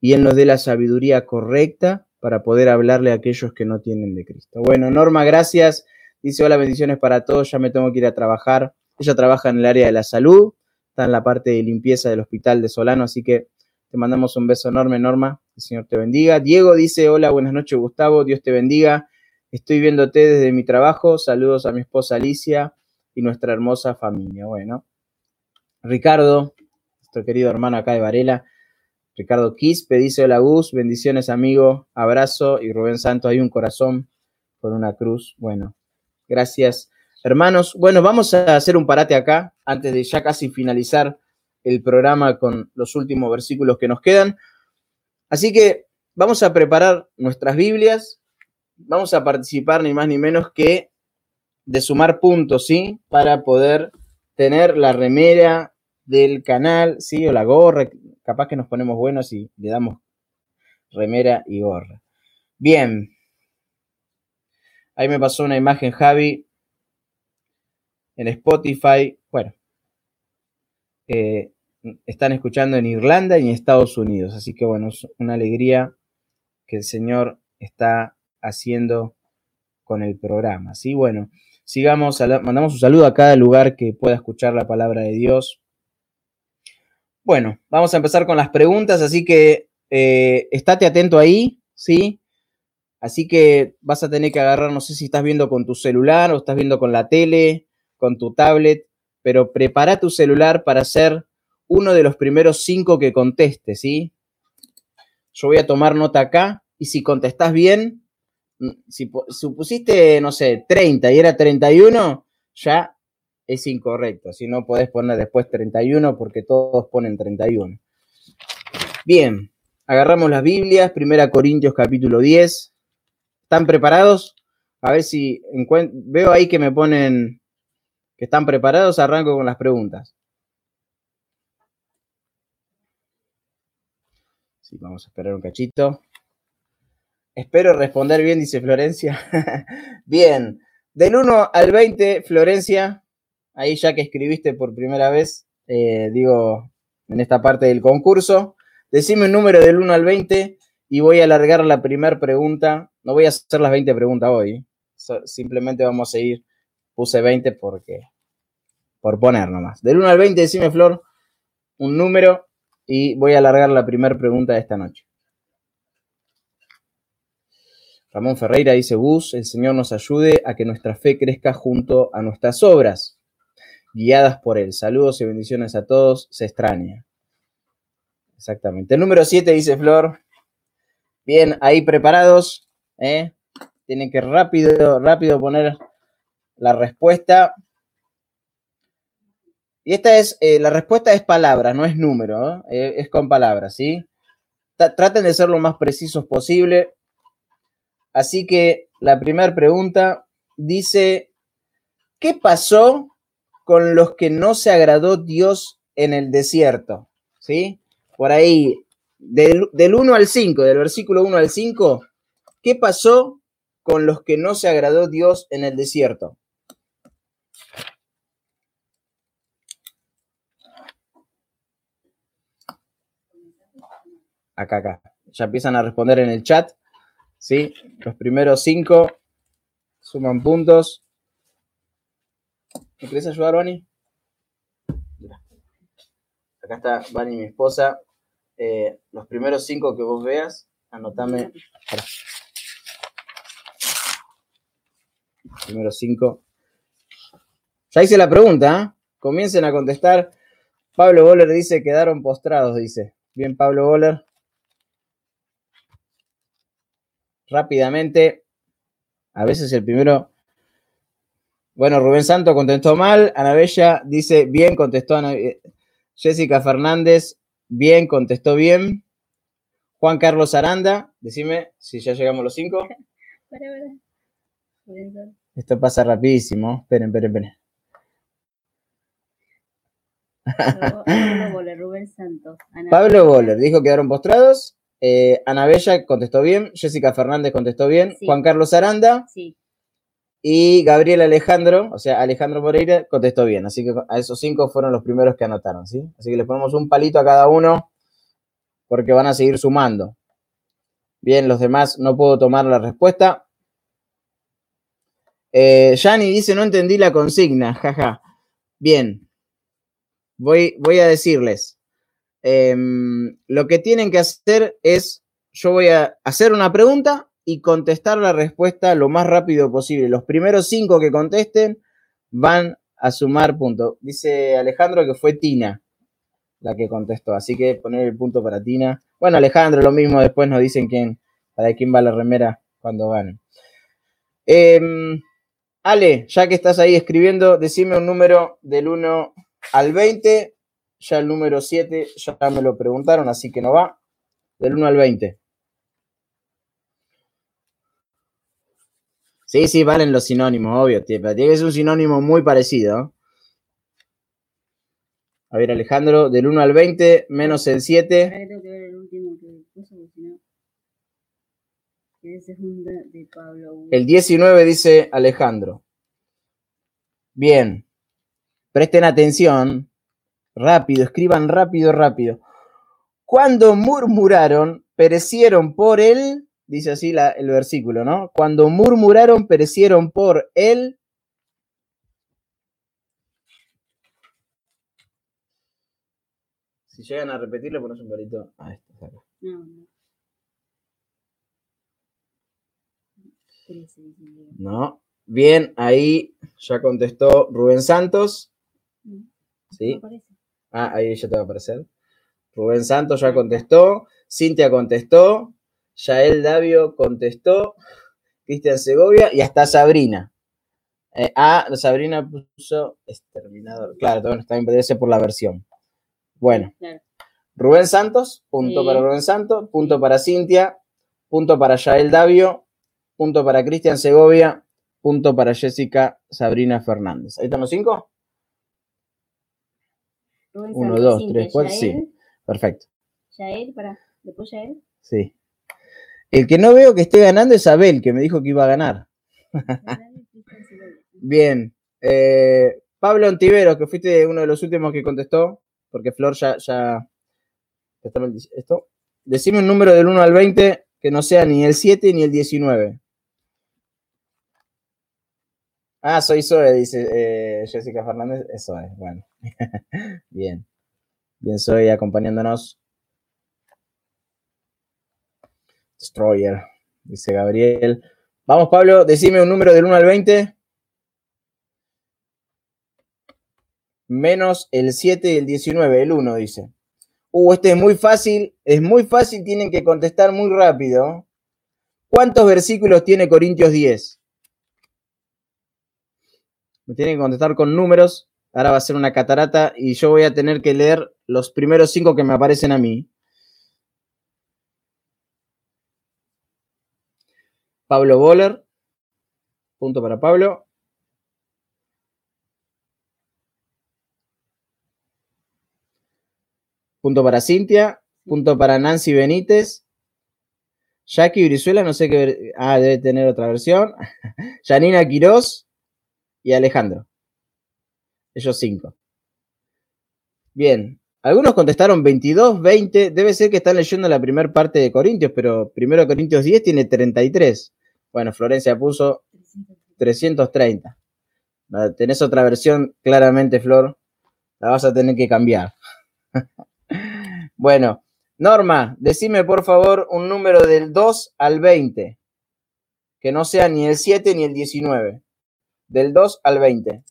y Él nos dé la sabiduría correcta para poder hablarle a aquellos que no tienen de Cristo. Bueno, Norma, gracias. Dice, hola, bendiciones para todos, ya me tengo que ir a trabajar. Ella trabaja en el área de la salud, está en la parte de limpieza del hospital de Solano, así que te mandamos un beso enorme, Norma. El Señor te bendiga. Diego dice, hola, buenas noches, Gustavo. Dios te bendiga. Estoy viéndote desde mi trabajo. Saludos a mi esposa Alicia y nuestra hermosa familia. Bueno, Ricardo, nuestro querido hermano acá de Varela. Ricardo Quispe dice, hola Gus, bendiciones amigo, abrazo. Y Rubén Santos, hay un corazón con una cruz. Bueno, gracias. Hermanos, bueno, vamos a hacer un parate acá antes de ya casi finalizar el programa con los últimos versículos que nos quedan. Así que vamos a preparar nuestras Biblias, vamos a participar ni más ni menos que de sumar puntos, ¿sí? Para poder tener la remera del canal, ¿sí? O la gorra, capaz que nos ponemos buenos y le damos remera y gorra. Bien. Ahí me pasó una imagen, Javi, en Spotify. Bueno, eh, están escuchando en Irlanda y en Estados Unidos. Así que bueno, es una alegría que el Señor está haciendo con el programa. ¿sí? Bueno, sigamos, mandamos un saludo a cada lugar que pueda escuchar la palabra de Dios. Bueno, vamos a empezar con las preguntas, así que eh, estate atento ahí, ¿sí? Así que vas a tener que agarrar, no sé si estás viendo con tu celular o estás viendo con la tele, con tu tablet, pero prepara tu celular para ser uno de los primeros cinco que conteste, ¿sí? Yo voy a tomar nota acá y si contestás bien, mm, si supusiste, no sé, 30 y era 31, ya es incorrecto. Si no, podés poner después 31 porque todos ponen 31. Bien, agarramos las Biblias, 1 Corintios capítulo 10. ¿Están preparados? A ver si veo ahí que me ponen que están preparados, arranco con las preguntas. Vamos a esperar un cachito. Espero responder bien, dice Florencia. bien, del 1 al 20, Florencia, ahí ya que escribiste por primera vez, eh, digo, en esta parte del concurso, decime un número del 1 al 20 y voy a alargar la primera pregunta. No voy a hacer las 20 preguntas hoy, simplemente vamos a seguir puse 20 porque, por poner nomás. Del 1 al 20, decime, Flor, un número y voy a alargar la primera pregunta de esta noche. Ramón Ferreira dice, Bus, el Señor nos ayude a que nuestra fe crezca junto a nuestras obras, guiadas por Él. Saludos y bendiciones a todos, se extraña. Exactamente. El número 7 dice Flor. Bien, ahí preparados. ¿eh? Tienen que rápido, rápido poner la respuesta. Y esta es, eh, la respuesta es palabra, no es número, eh, es con palabras, ¿sí? traten de ser lo más precisos posible. Así que la primera pregunta dice, ¿qué pasó con los que no se agradó Dios en el desierto? ¿Sí? Por ahí, del, del 1 al 5, del versículo 1 al 5, ¿qué pasó con los que no se agradó Dios en el desierto? Acá, acá. Ya empiezan a responder en el chat. ¿sí? Los primeros cinco suman puntos. ¿Me querés ayudar, Bani? acá está Vani, mi esposa. Eh, los primeros cinco que vos veas, anotame. Pará. Primero cinco. Ya hice la pregunta, ¿eh? Comiencen a contestar. Pablo Boller dice, quedaron postrados, dice. Bien, Pablo Boller. Rápidamente. A veces el primero. Bueno, Rubén Santo contestó mal. Ana Bella dice, bien, contestó Ana... Jessica Fernández, bien, contestó bien. Juan Carlos Aranda, decime si ya llegamos a los cinco. Esto pasa rapidísimo. Esperen, esperen, esperen. Pablo Boller, Rubén Santos. Ana Pablo. Boller dijo que quedaron postrados. Eh, Ana Bella contestó bien. Jessica Fernández contestó bien. Sí. Juan Carlos Aranda Sí, y Gabriel Alejandro, o sea, Alejandro Moreira contestó bien. Así que a esos cinco fueron los primeros que anotaron, ¿sí? Así que le ponemos un palito a cada uno porque van a seguir sumando. Bien, los demás no puedo tomar la respuesta. Eh, Yani dice, no entendí la consigna, jaja. Bien, voy, voy a decirles. Em, lo que tienen que hacer es, yo voy a hacer una pregunta y contestar la respuesta lo más rápido posible. Los primeros cinco que contesten van a sumar puntos. Dice Alejandro que fue Tina la que contestó, así que poner el punto para Tina. Bueno, Alejandro, lo mismo, después nos dicen quién, para quién va la remera cuando ganen. Em, Ale, ya que estás ahí escribiendo, decime un número del 1 al 20. Ya el número 7 ya me lo preguntaron, así que no va. Del 1 al 20. Sí, sí, valen los sinónimos, obvio. Tiene que ser un sinónimo muy parecido. A ver, Alejandro, del 1 al 20, menos el 7. ahora que tengo que ver el último que puso, porque si no. Que es segunda de Pablo. El 19 dice Alejandro. Bien. Presten atención. Rápido, escriban rápido, rápido. Cuando murmuraron, perecieron por él, dice así la- el versículo, ¿no? Cuando murmuraron, perecieron por él. Si llegan a repetirlo, pones un palito. Ah, esto, acá. No, no. No. Bien, ahí ya contestó Rubén Santos. No, ¿Sí? No. Ah, ahí ya te va a aparecer. Rubén Santos ya contestó. Cintia contestó. Yael Davio contestó. Cristian Segovia y hasta Sabrina. Eh, ah, Sabrina puso exterminador. Claro, está bien, debe ser por la versión. Bueno, Claro. Rubén Santos, punto Sí. para Rubén Santos, punto para Cintia, punto para Yael Davio, punto para Cristian Segovia, punto para Jessica Sabrina Fernández. ¿Ahí están los cinco? Rubén Uno, Santos, dos, tres, cuatro, sí. Yael, Perfecto. Yael, para. Después Yael. Sí. El que no veo que esté ganando es Abel, que me dijo que iba a ganar. Bien. Eh, Pablo Antivero, que fuiste uno de los últimos que contestó, porque Flor ya. ya esto. Decime un número del 1 al 20 que no sea ni el 7 ni el 19. Ah, soy Zoe, dice eh, Jessica Fernández. Eso es, bueno. Bien. Bien, Zoe acompañándonos. Destroyer, dice Gabriel. Vamos, Pablo, decime un número del 1 al 20. Menos el 7 y el 19, el 1 dice. Uh, este es muy fácil, es muy fácil, tienen que contestar muy rápido. ¿Cuántos versículos tiene Corintios 10? Me tienen que contestar con números. Ahora va a ser una catarata y yo voy a tener que leer los primeros cinco que me aparecen a mí. Pablo Boller. Punto para Pablo. Punto para Cintia. Punto para Nancy Benítez. Jackie Brizuela, no sé qué. Ah, debe tener otra versión. Janina Quirós y Alejandro. Ellos cinco. Bien. Algunos contestaron 22, 20. Debe ser que están leyendo la primera parte de Corintios, pero primero Corintios 10 tiene 33. Bueno, Florencia puso 330. Ah, Tenés otra versión, claramente, Flor. La vas a tener que cambiar. bueno, Norma, decime por favor un número del 2 al 20, que no sea ni el 7 ni el 19. Del 2 al 20.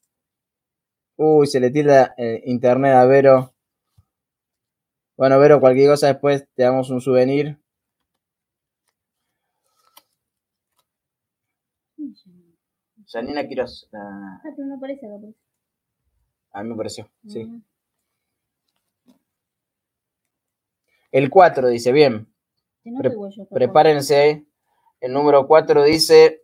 Uy, se le tira eh, internet a Vero. Bueno, Vero, cualquier cosa después te damos un souvenir. Janina Quiroz. Ah, pero no aparece acá. Aparece. A mí me pareció, sí. Ah. El 4 dice, bien. No, Pre- Prepárense. El número 4 dice.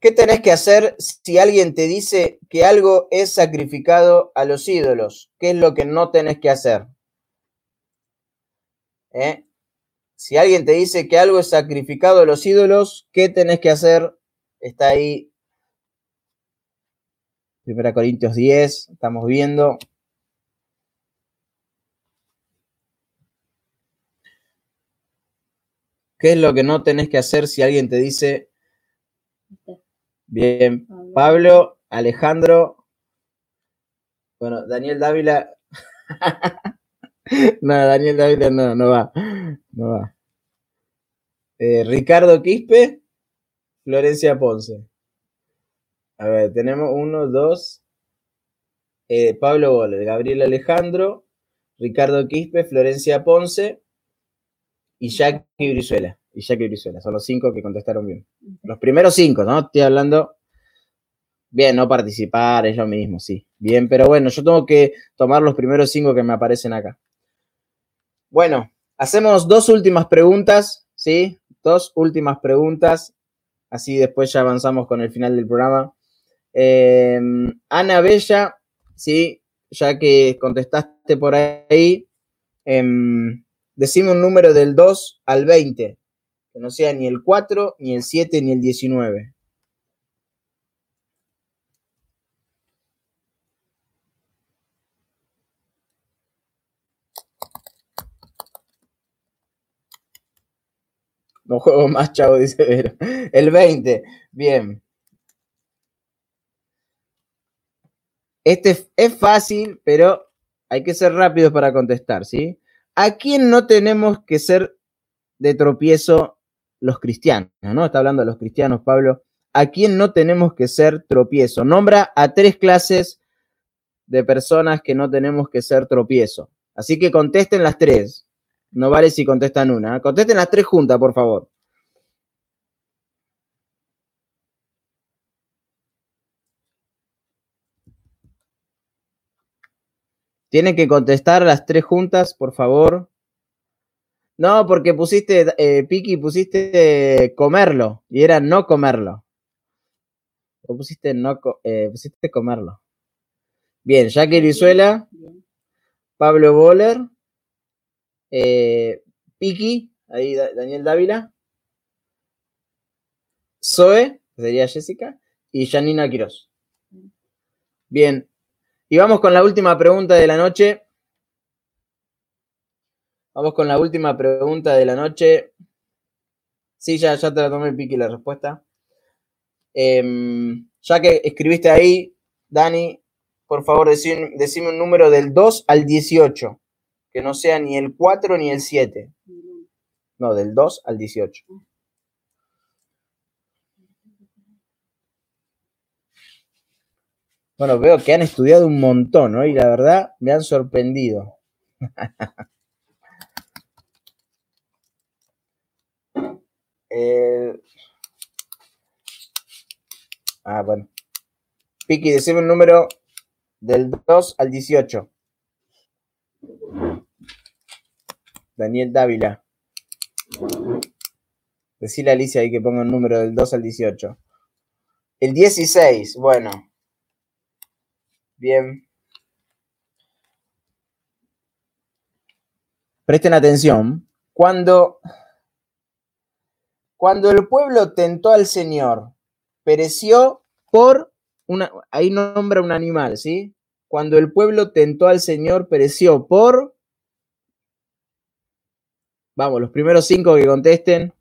¿Qué tenés que hacer si alguien te dice que algo es sacrificado a los ídolos? ¿Qué es lo que no tenés que hacer? ¿Eh? Si alguien te dice que algo es sacrificado a los ídolos, ¿qué tenés que hacer? Está ahí. Primera Corintios 10, estamos viendo. ¿Qué es lo que no tenés que hacer si alguien te dice. Bien, Pablo. Alejandro, bueno, Daniel Dávila, no, Daniel Dávila no, no va, no va. Eh, Ricardo Quispe, Florencia Ponce. A ver, tenemos uno, dos, eh, Pablo Boller, Gabriel Alejandro, Ricardo Quispe, Florencia Ponce y Jackie Brizuela. Y Jackie Brizuela, son los cinco que contestaron bien. Los primeros cinco, ¿no? Estoy hablando. Bien, no participar, es lo mismo, sí. Bien, pero bueno, yo tengo que tomar los primeros cinco que me aparecen acá. Bueno, hacemos dos últimas preguntas, ¿sí? Dos últimas preguntas. Así después ya avanzamos con el final del programa. Eh, Ana Bella, ¿sí? Ya que contestaste por ahí, em, decime un número del 2 al 20 que no sea ni el 4, ni el 7, ni el 19. No juego más, chavo, dice Vero. El 20, bien. Este es- fácil, pero hay que ser rápidos para contestar, ¿sí? ¿A quién no tenemos que ser de tropiezo los cristianos, ¿no? Está hablando de los cristianos, Pablo. ¿A quién no tenemos que ser tropiezo? Nombra a tres clases de personas que no tenemos que ser tropiezo. Así que contesten las tres. No vale si contestan una. ¿eh? Contesten las tres juntas, por favor. Tienen que contestar las tres juntas, por favor. No, porque pusiste, eh, Piki, pusiste comerlo y era no comerlo. O pusiste no, co- eh, pusiste comerlo. Bien, Jackie Brizuela, Bien. Pablo Boller, eh, Piki, ahí Da- Daniel Dávila, Zoe, que sería Jessica, y Janina Quiroz. Bien, y vamos con la última pregunta de la noche. Vamos con la última pregunta de la noche. Sí, ya, ya te la tomé, Piki, la respuesta. Em, ya que escribiste ahí, Dani, por favor, decime, decime un número del 2 al 18, que no sea ni el 4 ni el 7. Bien. No, del 2 al 18. Bueno, veo que han estudiado un montón, ¿no? La verdad me han sorprendido. Eh, Ah, bueno. Piki, decime un número del 2 al 18. Daniel Dávila. Decile a Alicia ahí que ponga un número del 2 al 18. El 16, bueno. Bien. Presten atención. Cuando, cuando el pueblo tentó al Señor, pereció por una. Ahí nombra un animal, ¿sí? Cuando el pueblo tentó al Señor, pereció por. Vamos, los primeros cinco que contesten.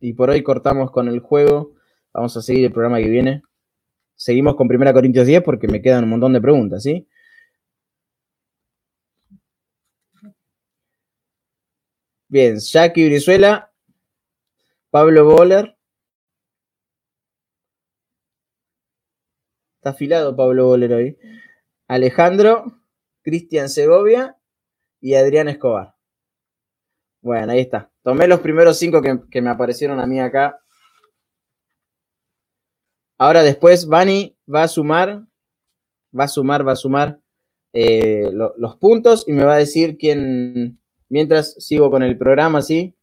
Y por hoy cortamos con el juego. Vamos a seguir el programa que viene. Seguimos con 1 Corintios 10 porque me quedan un montón de preguntas, ¿sí? Bien, Jackie Brizuela, Pablo Boller. Está afilado Pablo Boller hoy. Alejandro, Cristian Segovia y Adrián Escobar. Bueno, ahí está. Tomé los primeros cinco que, me aparecieron a mí acá. Ahora después Bani va a sumar, va a sumar, va a sumar eh, los puntos y me va a decir quién, mientras sigo con el programa, ¿sí?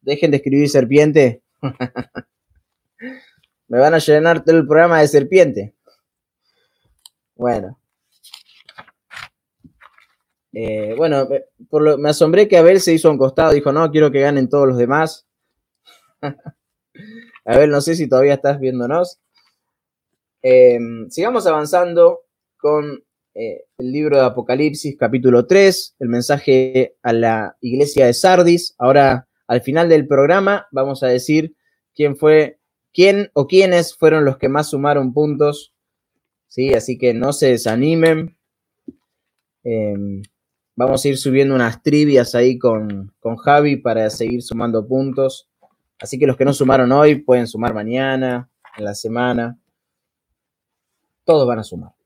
Dejen de escribir serpiente. me van a llenar todo el programa de serpiente. Bueno. Eh, bueno, por me asombré que Abel se hizo a un costado, dijo, no, quiero que ganen todos los demás. Abel, no sé si todavía estás viéndonos. Em, sigamos avanzando con eh, el libro de Apocalipsis, capítulo 3, el mensaje a la iglesia de Sardis. Ahora, al final del programa, vamos a decir quién fue, quién o quiénes fueron los que más sumaron puntos. ¿sí? Así que no se desanimen. Em, vamos a ir subiendo unas trivias ahí con, con Javi para seguir sumando puntos. Así que los que no sumaron hoy pueden sumar mañana, en la semana. Todos van a sumar.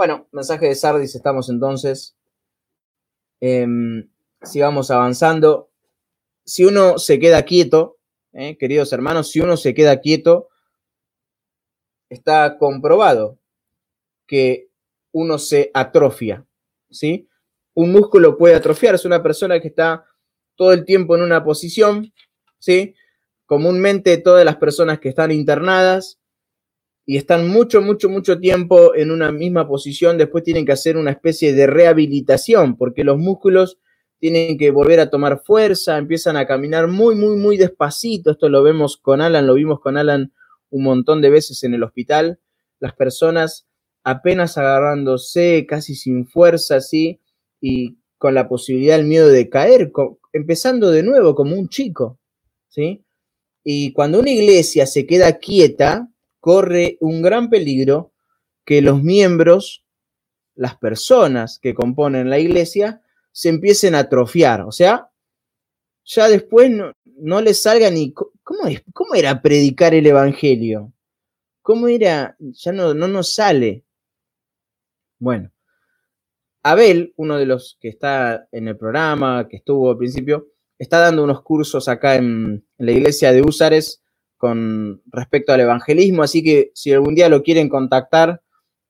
Bueno, mensaje de Sardis, estamos entonces. Em, sigamos avanzando. Si uno se queda quieto, eh, queridos hermanos, si uno se queda quieto, está comprobado que uno se atrofia, ¿sí? Un músculo puede atrofiar, es una persona que está todo el tiempo en una posición, ¿sí? Comúnmente todas las personas que están internadas y están mucho, mucho, mucho tiempo en una misma posición, después tienen que hacer una especie de rehabilitación, porque los músculos tienen que volver a tomar fuerza, empiezan a caminar muy, muy, muy despacito. Esto lo vemos con Alan, lo vimos con Alan un montón de veces en el hospital. Las personas apenas agarrándose, casi sin fuerza, y con la posibilidad, el miedo de caer, empezando de nuevo como un chico, ¿sí? Y cuando una iglesia se queda quieta, corre un gran peligro que los miembros, las personas que componen la iglesia, se empiecen a atrofiar. O sea, ya después no, les salga ni... ¿cómo, ¿Cómo era predicar el Evangelio? ¿Cómo era? Ya no, no nos sale. Bueno, Abel, uno de los que está en el programa, que estuvo al principio, está dando unos cursos acá en, en la iglesia de Úsares con respecto al evangelismo, así que si algún día lo quieren contactar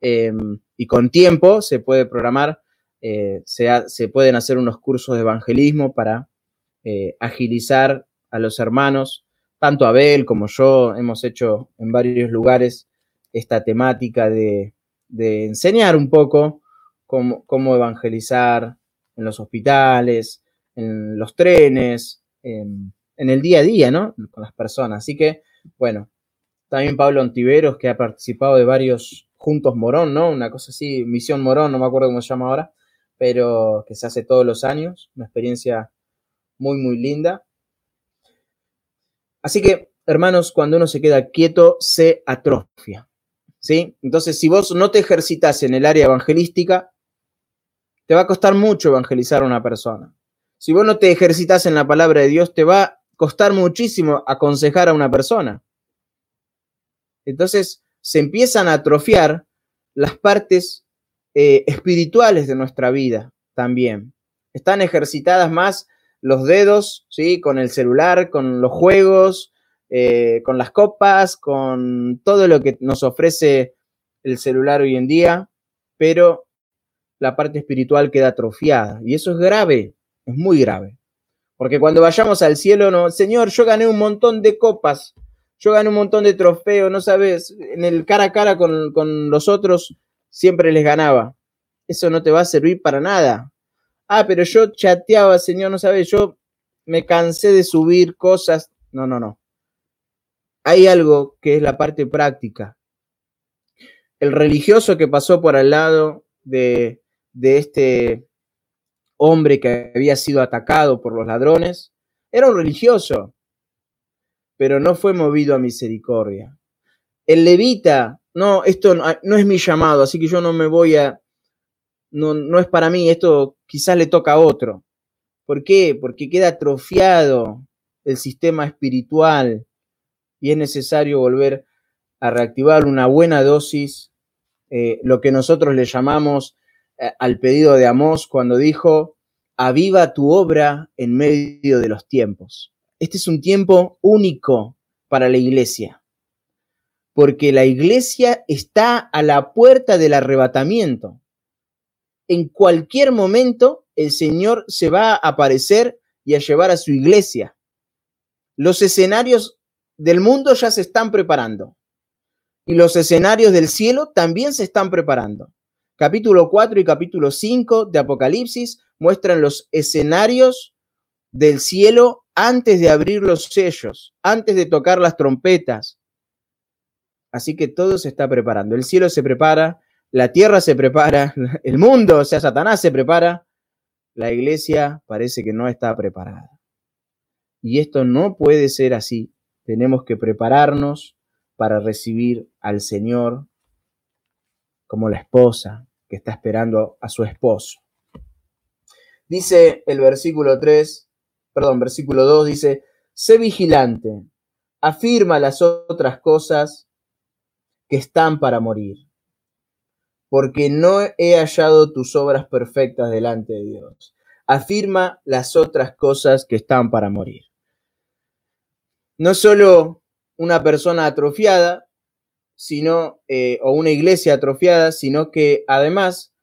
em, y con tiempo se puede programar, eh, se, pueden hacer unos cursos de evangelismo para eh, agilizar a los hermanos, tanto Abel como yo hemos hecho en varios lugares esta temática de, enseñar un poco cómo, cómo, evangelizar en los hospitales, en los trenes, en en el día a día, ¿no? Con las personas. Así que, bueno, también Pablo Antiveros, que ha participado de varios Juntos Morón, ¿no? Una cosa así, Misión Morón, no me acuerdo cómo se llama ahora, pero que se hace todos los años, una experiencia muy, muy linda. Así que, hermanos, cuando uno se queda quieto, se atrofia. ¿Sí? Entonces, si vos no te ejercitas en el área evangelística, te va a costar mucho evangelizar a una persona. Si vos no te ejercitas en la palabra de Dios, te va costar muchísimo aconsejar a una persona. Entonces se empiezan a atrofiar las partes eh, espirituales de nuestra vida también. Están ejercitadas más los dedos, ¿sí? Con el celular, con los juegos, eh, con las copas, con todo lo que nos ofrece el celular hoy en día, pero la parte espiritual queda atrofiada. Y eso es grave, es muy grave. Porque cuando vayamos al cielo, no, Señor, yo gané un montón de copas, yo gané un montón de trofeos, no sabes, en el cara a cara con, con los otros siempre les ganaba. Eso no te va a servir para nada. Ah, pero yo chateaba, Señor, no sabes, yo me cansé de subir cosas. No, no, no. Hay algo que es la parte práctica. El religioso que pasó por al lado de, de este hombre que había sido atacado por los ladrones, era un religioso. pero no fue movido a misericordia. El levita, no, esto no, no es mi llamado, así que yo no me voy a, no, no es para mí, esto quizás le toca a otro. ¿Por qué? Porque queda atrofiado el sistema espiritual y es necesario volver a reactivar una buena dosis, eh, lo que nosotros le llamamos eh, al pedido de Amós cuando dijo, aviva tu obra en medio de los tiempos. Este es un tiempo único para la iglesia, porque la iglesia está a la puerta del arrebatamiento. En cualquier momento el Señor se va a aparecer y a llevar a su iglesia. Los escenarios del mundo ya se están preparando y los escenarios del cielo también se están preparando. Capítulo 4 y capítulo 5 de Apocalipsis muestran los escenarios del cielo antes de abrir los sellos, antes de tocar las trompetas. Así que todo se está preparando. El cielo se prepara, la tierra se prepara, el mundo, o sea, Satanás se prepara. La iglesia parece que no está preparada. Y esto no puede ser así. Tenemos que prepararnos para recibir al Señor como la esposa, que está esperando a su esposo. Dice el versículo 3, perdón, versículo 2 dice, sé vigilante, afirma las otras cosas que están para morir, porque no he hallado tus obras perfectas delante de Dios. Afirma las otras cosas que están para morir. No solo una persona atrofiada sino, eh, o una iglesia atrofiada, sino que además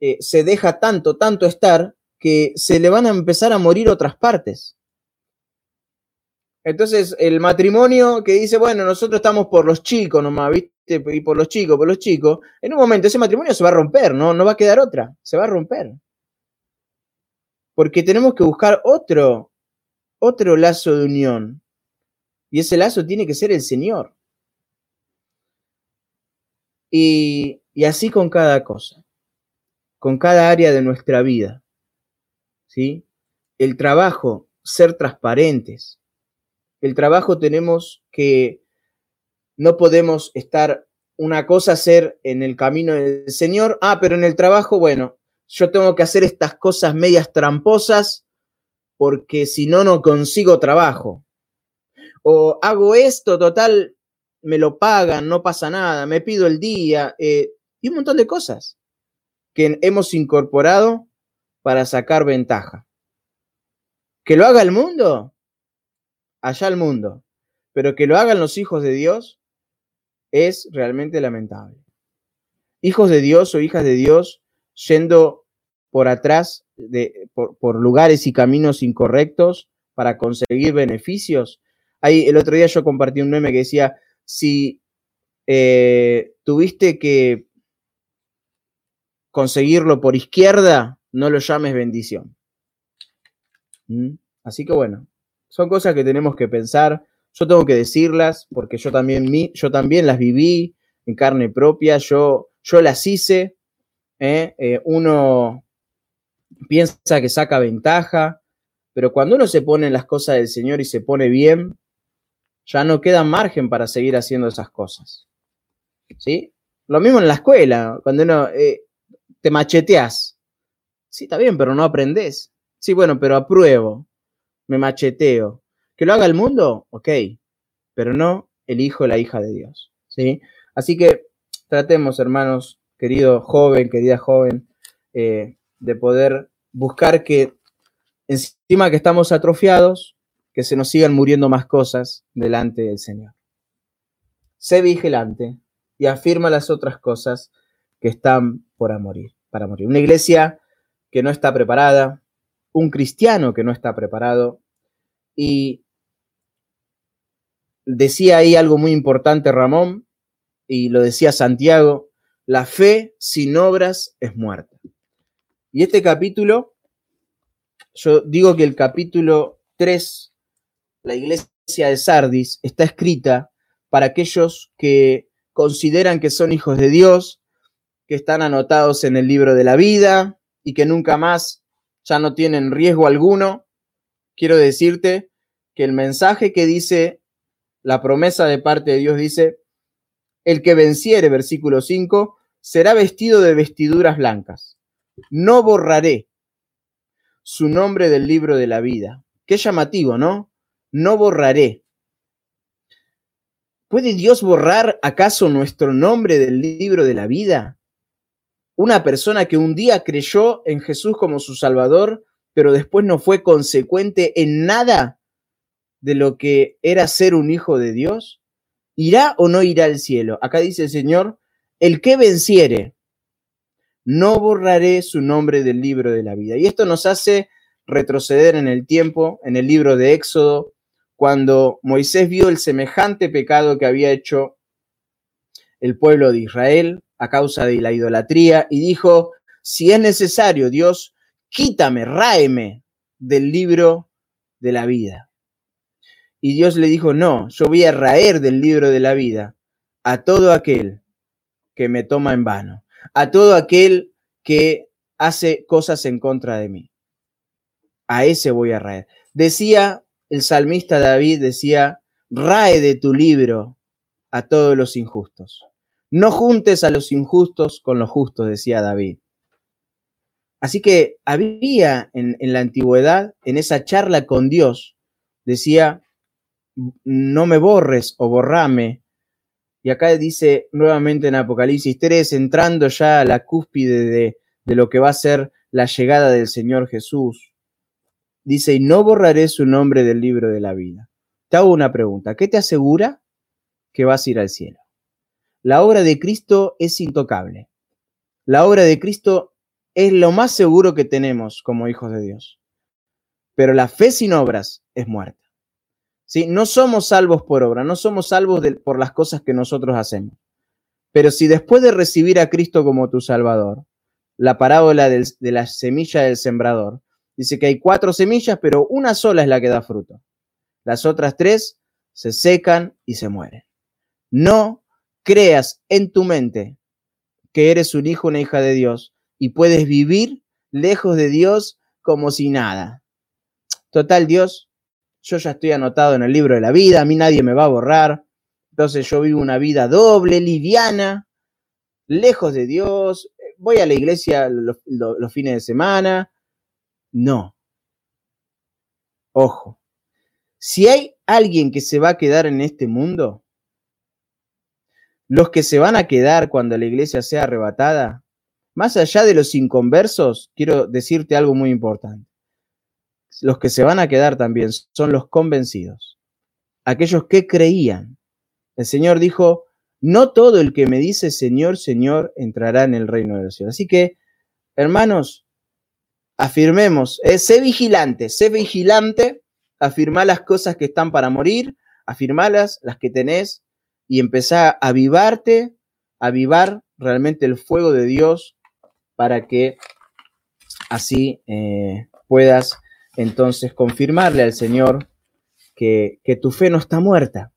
eh, se deja tanto, tanto estar que se le van a empezar a morir otras partes. Entonces, el matrimonio que dice, bueno, nosotros estamos por los chicos nomás, ¿viste? Y por los chicos, por los chicos, en un momento ese matrimonio se va a romper, ¿no? No va a quedar otra, se va a romper. Porque tenemos que buscar otro, otro lazo de unión. Y ese lazo tiene que ser el Señor. Y, así con cada cosa, con cada área de nuestra vida. ¿sí? El trabajo, ser transparentes. El trabajo tenemos que, no podemos estar una cosa hacer en el camino del Señor, ah, pero en el trabajo, bueno, yo tengo que hacer estas cosas medias tramposas porque si no, no consigo trabajo. O hago esto, total, me lo pagan, no pasa nada, me pido el día, eh, y un montón de cosas que hemos incorporado para sacar ventaja. Que lo haga el mundo, allá el mundo, pero que lo hagan los hijos de Dios es realmente lamentable. Hijos de Dios o hijas de Dios yendo por atrás, de, por, por lugares y caminos incorrectos para conseguir beneficios. Ahí el otro día yo compartí un meme que decía, si eh, tuviste que conseguirlo por izquierda, no lo llames bendición. ¿Mm? Así que bueno, son cosas que tenemos que pensar. Yo tengo que decirlas porque yo también, yo también las viví en carne propia, yo, yo las hice. ¿eh? Eh, uno piensa que saca ventaja, pero cuando uno se pone en las cosas del Señor y se pone bien, ya no queda margen para seguir haciendo esas cosas. ¿Sí? Lo mismo en la escuela, cuando uno eh, te macheteas. Sí, está bien, pero no aprendes. Sí, bueno, pero apruebo, me macheteo. ¿Que lo haga el mundo? Ok, pero no el hijo o la hija de Dios. ¿Sí? Así que tratemos, hermanos, querido joven, querida joven, eh, de poder buscar que encima que estamos atrofiados, que se nos sigan muriendo más cosas delante del Señor. Sé vigilante y afirma las otras cosas que están por morir, para morir. Una iglesia que no está preparada, un cristiano que no está preparado y decía ahí algo muy importante Ramón y lo decía Santiago, la fe sin obras es muerta. Y este capítulo, yo digo que el capítulo 3 la iglesia de Sardis está escrita para aquellos que consideran que son hijos de Dios, que están anotados en el libro de la vida y que nunca más ya no tienen riesgo alguno. Quiero decirte que el mensaje que dice La promesa de parte de Dios dice, el que venciere, versículo 5, será vestido de vestiduras blancas. No borraré su nombre del libro de la vida. Qué llamativo, ¿no? No borraré. ¿Puede Dios borrar acaso nuestro nombre del libro de la vida? Una persona que un día creyó en Jesús como su Salvador, pero después no fue consecuente en nada de lo que era ser un hijo de Dios, ¿irá o no irá al cielo? Acá dice el Señor, el que venciere, no borraré su nombre del libro de la vida. Y esto nos hace retroceder en el tiempo, en el libro de Éxodo, cuando Moisés vio el semejante pecado que había hecho el pueblo de Israel, a causa de la idolatría y dijo, si es necesario, Dios, quítame, ráeme del libro de la vida. Y Dios le dijo, no, yo voy a raer del libro de la vida a todo aquel que me toma en vano, a todo aquel que hace cosas en contra de mí. A ese voy a raer. Decía el salmista David, decía, rae de tu libro a todos los injustos. No juntes a los injustos con los justos, decía David. Así que había en, la antigüedad, en esa charla con Dios, decía, no me borres o borrame. Y acá dice nuevamente en Apocalipsis 3, entrando ya a la cúspide de, de lo que va a ser la llegada del Señor Jesús. Dice, y no borraré su nombre del libro de la vida. Te hago una pregunta, ¿qué te asegura que vas a ir al cielo? La obra de Cristo es intocable. La obra de Cristo es lo más seguro que tenemos como hijos de Dios. Pero la fe sin obras es muerta. ¿Sí? No somos salvos por obra, no somos salvos por las cosas que nosotros hacemos. Pero si después de recibir a Cristo como tu Salvador, la parábola de la semilla del sembrador, dice que hay cuatro semillas, pero una sola es la que da fruto. Las otras tres se secan y se mueren. No creas en tu mente que eres un hijo, una hija de Dios y puedes vivir lejos de Dios como si nada. Total, Dios, yo ya estoy anotado en el libro de la vida, a mí nadie me va a borrar, entonces yo vivo una vida doble, liviana, lejos de Dios, voy a la iglesia los, los fines de semana. No. Ojo, si hay alguien que se va a quedar en este mundo, los que se van a quedar cuando la iglesia sea arrebatada, más allá de los inconversos, quiero decirte algo muy importante. Los que se van a quedar también son los convencidos, aquellos que creían. El Señor dijo, no todo el que me dice Señor, Señor entrará en el reino de los cielos. Así que, hermanos, afirmemos, eh, sé vigilante, sé vigilante, afirma las cosas que están para morir, afirmalas, las que tenés, y empezar a avivarte, a avivar realmente el fuego de Dios para que así eh, puedas entonces confirmarle al Señor que, que tu fe no está muerta,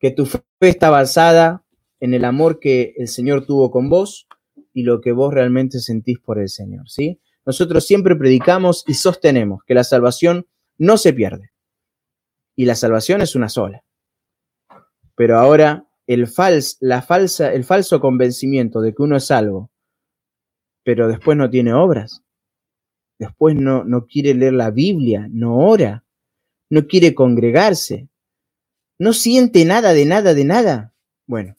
que tu fe está basada en el amor que el Señor tuvo con vos y lo que vos realmente sentís por el Señor, ¿sí? Nosotros siempre predicamos y sostenemos que la salvación no se pierde. Y la salvación es una sola. Pero ahora el, la falsa, el falso convencimiento de que uno es salvo, pero después no tiene obras, después no, no quiere leer la Biblia, no ora, no quiere congregarse, no siente nada de nada de nada. Bueno,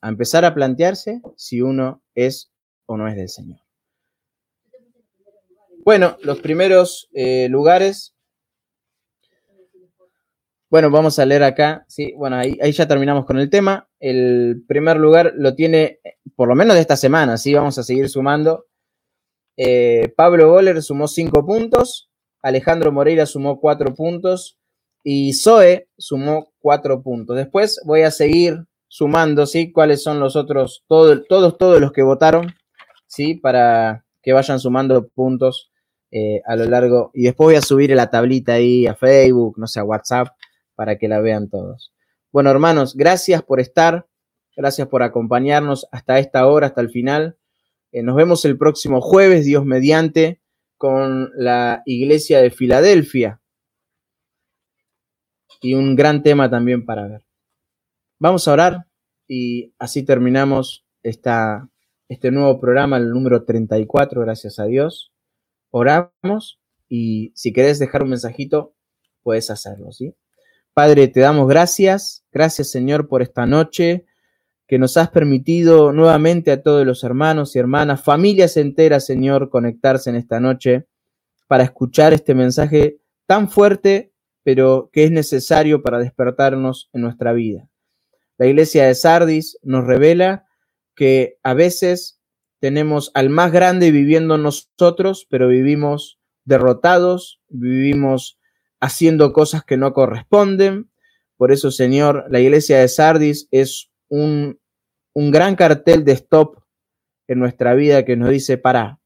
a empezar a plantearse si uno es o no es del Señor. Bueno, los primeros eh, lugares bueno, vamos a leer acá, sí, bueno, ahí, ya terminamos con el tema. El primer lugar lo tiene, por lo menos de esta semana, sí, vamos a seguir sumando. Eh, Pablo Goller sumó cinco puntos, Alejandro Moreira sumó cuatro puntos y Zoe sumó cuatro puntos. Después voy a seguir sumando, ¿sí? Cuáles son los otros, todos, todos los que votaron, ¿sí? Para que vayan sumando puntos eh, a lo largo. Y después voy a subir la tablita ahí a Facebook, no sé, a WhatsApp, para que la vean todos. Bueno, hermanos, gracias por estar, gracias por acompañarnos hasta esta hora, hasta el final. Eh, nos vemos el próximo jueves, Dios mediante, con la iglesia de Filadelfia. y un gran tema también para ver. Vamos a orar y así terminamos esta, este nuevo programa, el número 34, gracias a Dios. Oramos y si querés dejar un mensajito, puedes hacerlo, ¿sí? Padre, te damos gracias, gracias Señor por esta noche que nos has permitido nuevamente a todos los hermanos y hermanas, familias enteras, Señor, conectarse en esta noche para escuchar este mensaje tan fuerte, pero que es necesario para despertarnos en nuestra vida. La iglesia de Sardis nos revela que a veces tenemos al más grande viviendo nosotros, pero vivimos derrotados, vivimos haciendo cosas que no corresponden. Por eso, Señor, la iglesia de Sardis es un, un gran cartel de stop en nuestra vida que nos dice, para,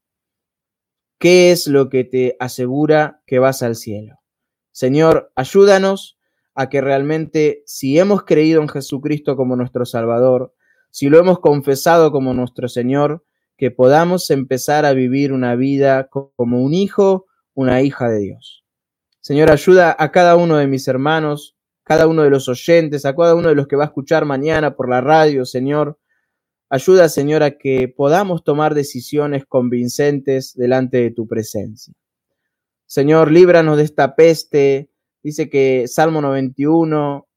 ¿qué es lo que te asegura que vas al cielo? Señor, ayúdanos a que realmente si hemos creído en Jesucristo como nuestro Salvador, si lo hemos confesado como nuestro Señor, que podamos empezar a vivir una vida como un hijo, una hija de Dios. Señor, ayuda a cada uno de mis hermanos, cada uno de los oyentes, a cada uno de los que va a escuchar mañana por la radio, Señor. Ayuda, Señor, a que podamos tomar decisiones convincentes delante de tu presencia. Señor, líbranos de esta peste. Dice que Salmo 91,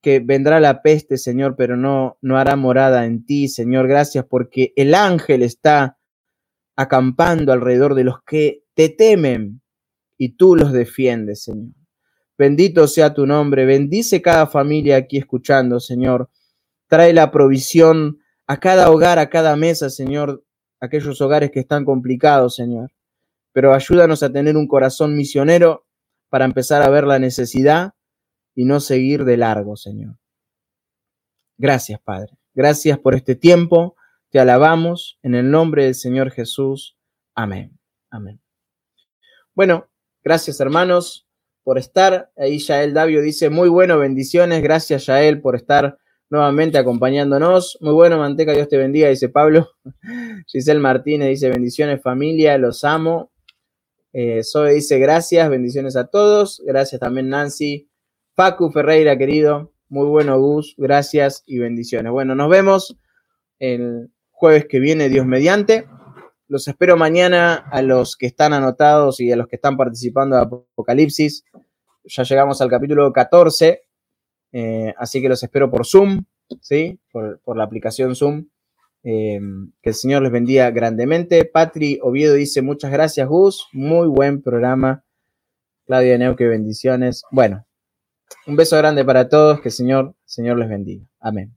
que vendrá la peste, Señor, pero no, no hará morada en ti, Señor. Gracias porque el ángel está acampando alrededor de los que te temen y tú los defiendes, Señor. Bendito sea tu nombre. Bendice cada familia aquí escuchando, Señor. Trae la provisión a cada hogar, a cada mesa, Señor. Aquellos hogares que están complicados, Señor pero ayúdanos a tener un corazón misionero para empezar a ver la necesidad y no seguir de largo, Señor. Gracias, Padre. Gracias por este tiempo. Te alabamos en el nombre del Señor Jesús. Amén. Amén. Bueno, gracias hermanos por estar. Ahí Yael Davio dice, muy bueno, bendiciones. Gracias Yael por estar nuevamente acompañándonos. Muy bueno, Manteca, Dios te bendiga, dice Pablo. Giselle Martínez dice, bendiciones familia, los amo. Eh, dice gracias, bendiciones a todos. Gracias también Nancy. Facu Ferreira, querido. Muy bueno, Gus. Gracias y bendiciones. Bueno, nos vemos el jueves que viene, Dios mediante. Los espero mañana a los que están anotados y a los que están participando de Apocalipsis. Ya llegamos al capítulo 14, eh, así que los espero por Zoom, ¿sí? por la aplicación Zoom. Em, que el Señor les bendiga grandemente. Patri Oviedo dice muchas gracias, Gus. Muy buen programa. Claudia Neuque, bendiciones. Bueno, un beso grande para todos. Que el Señor, Señor les bendiga. Amén.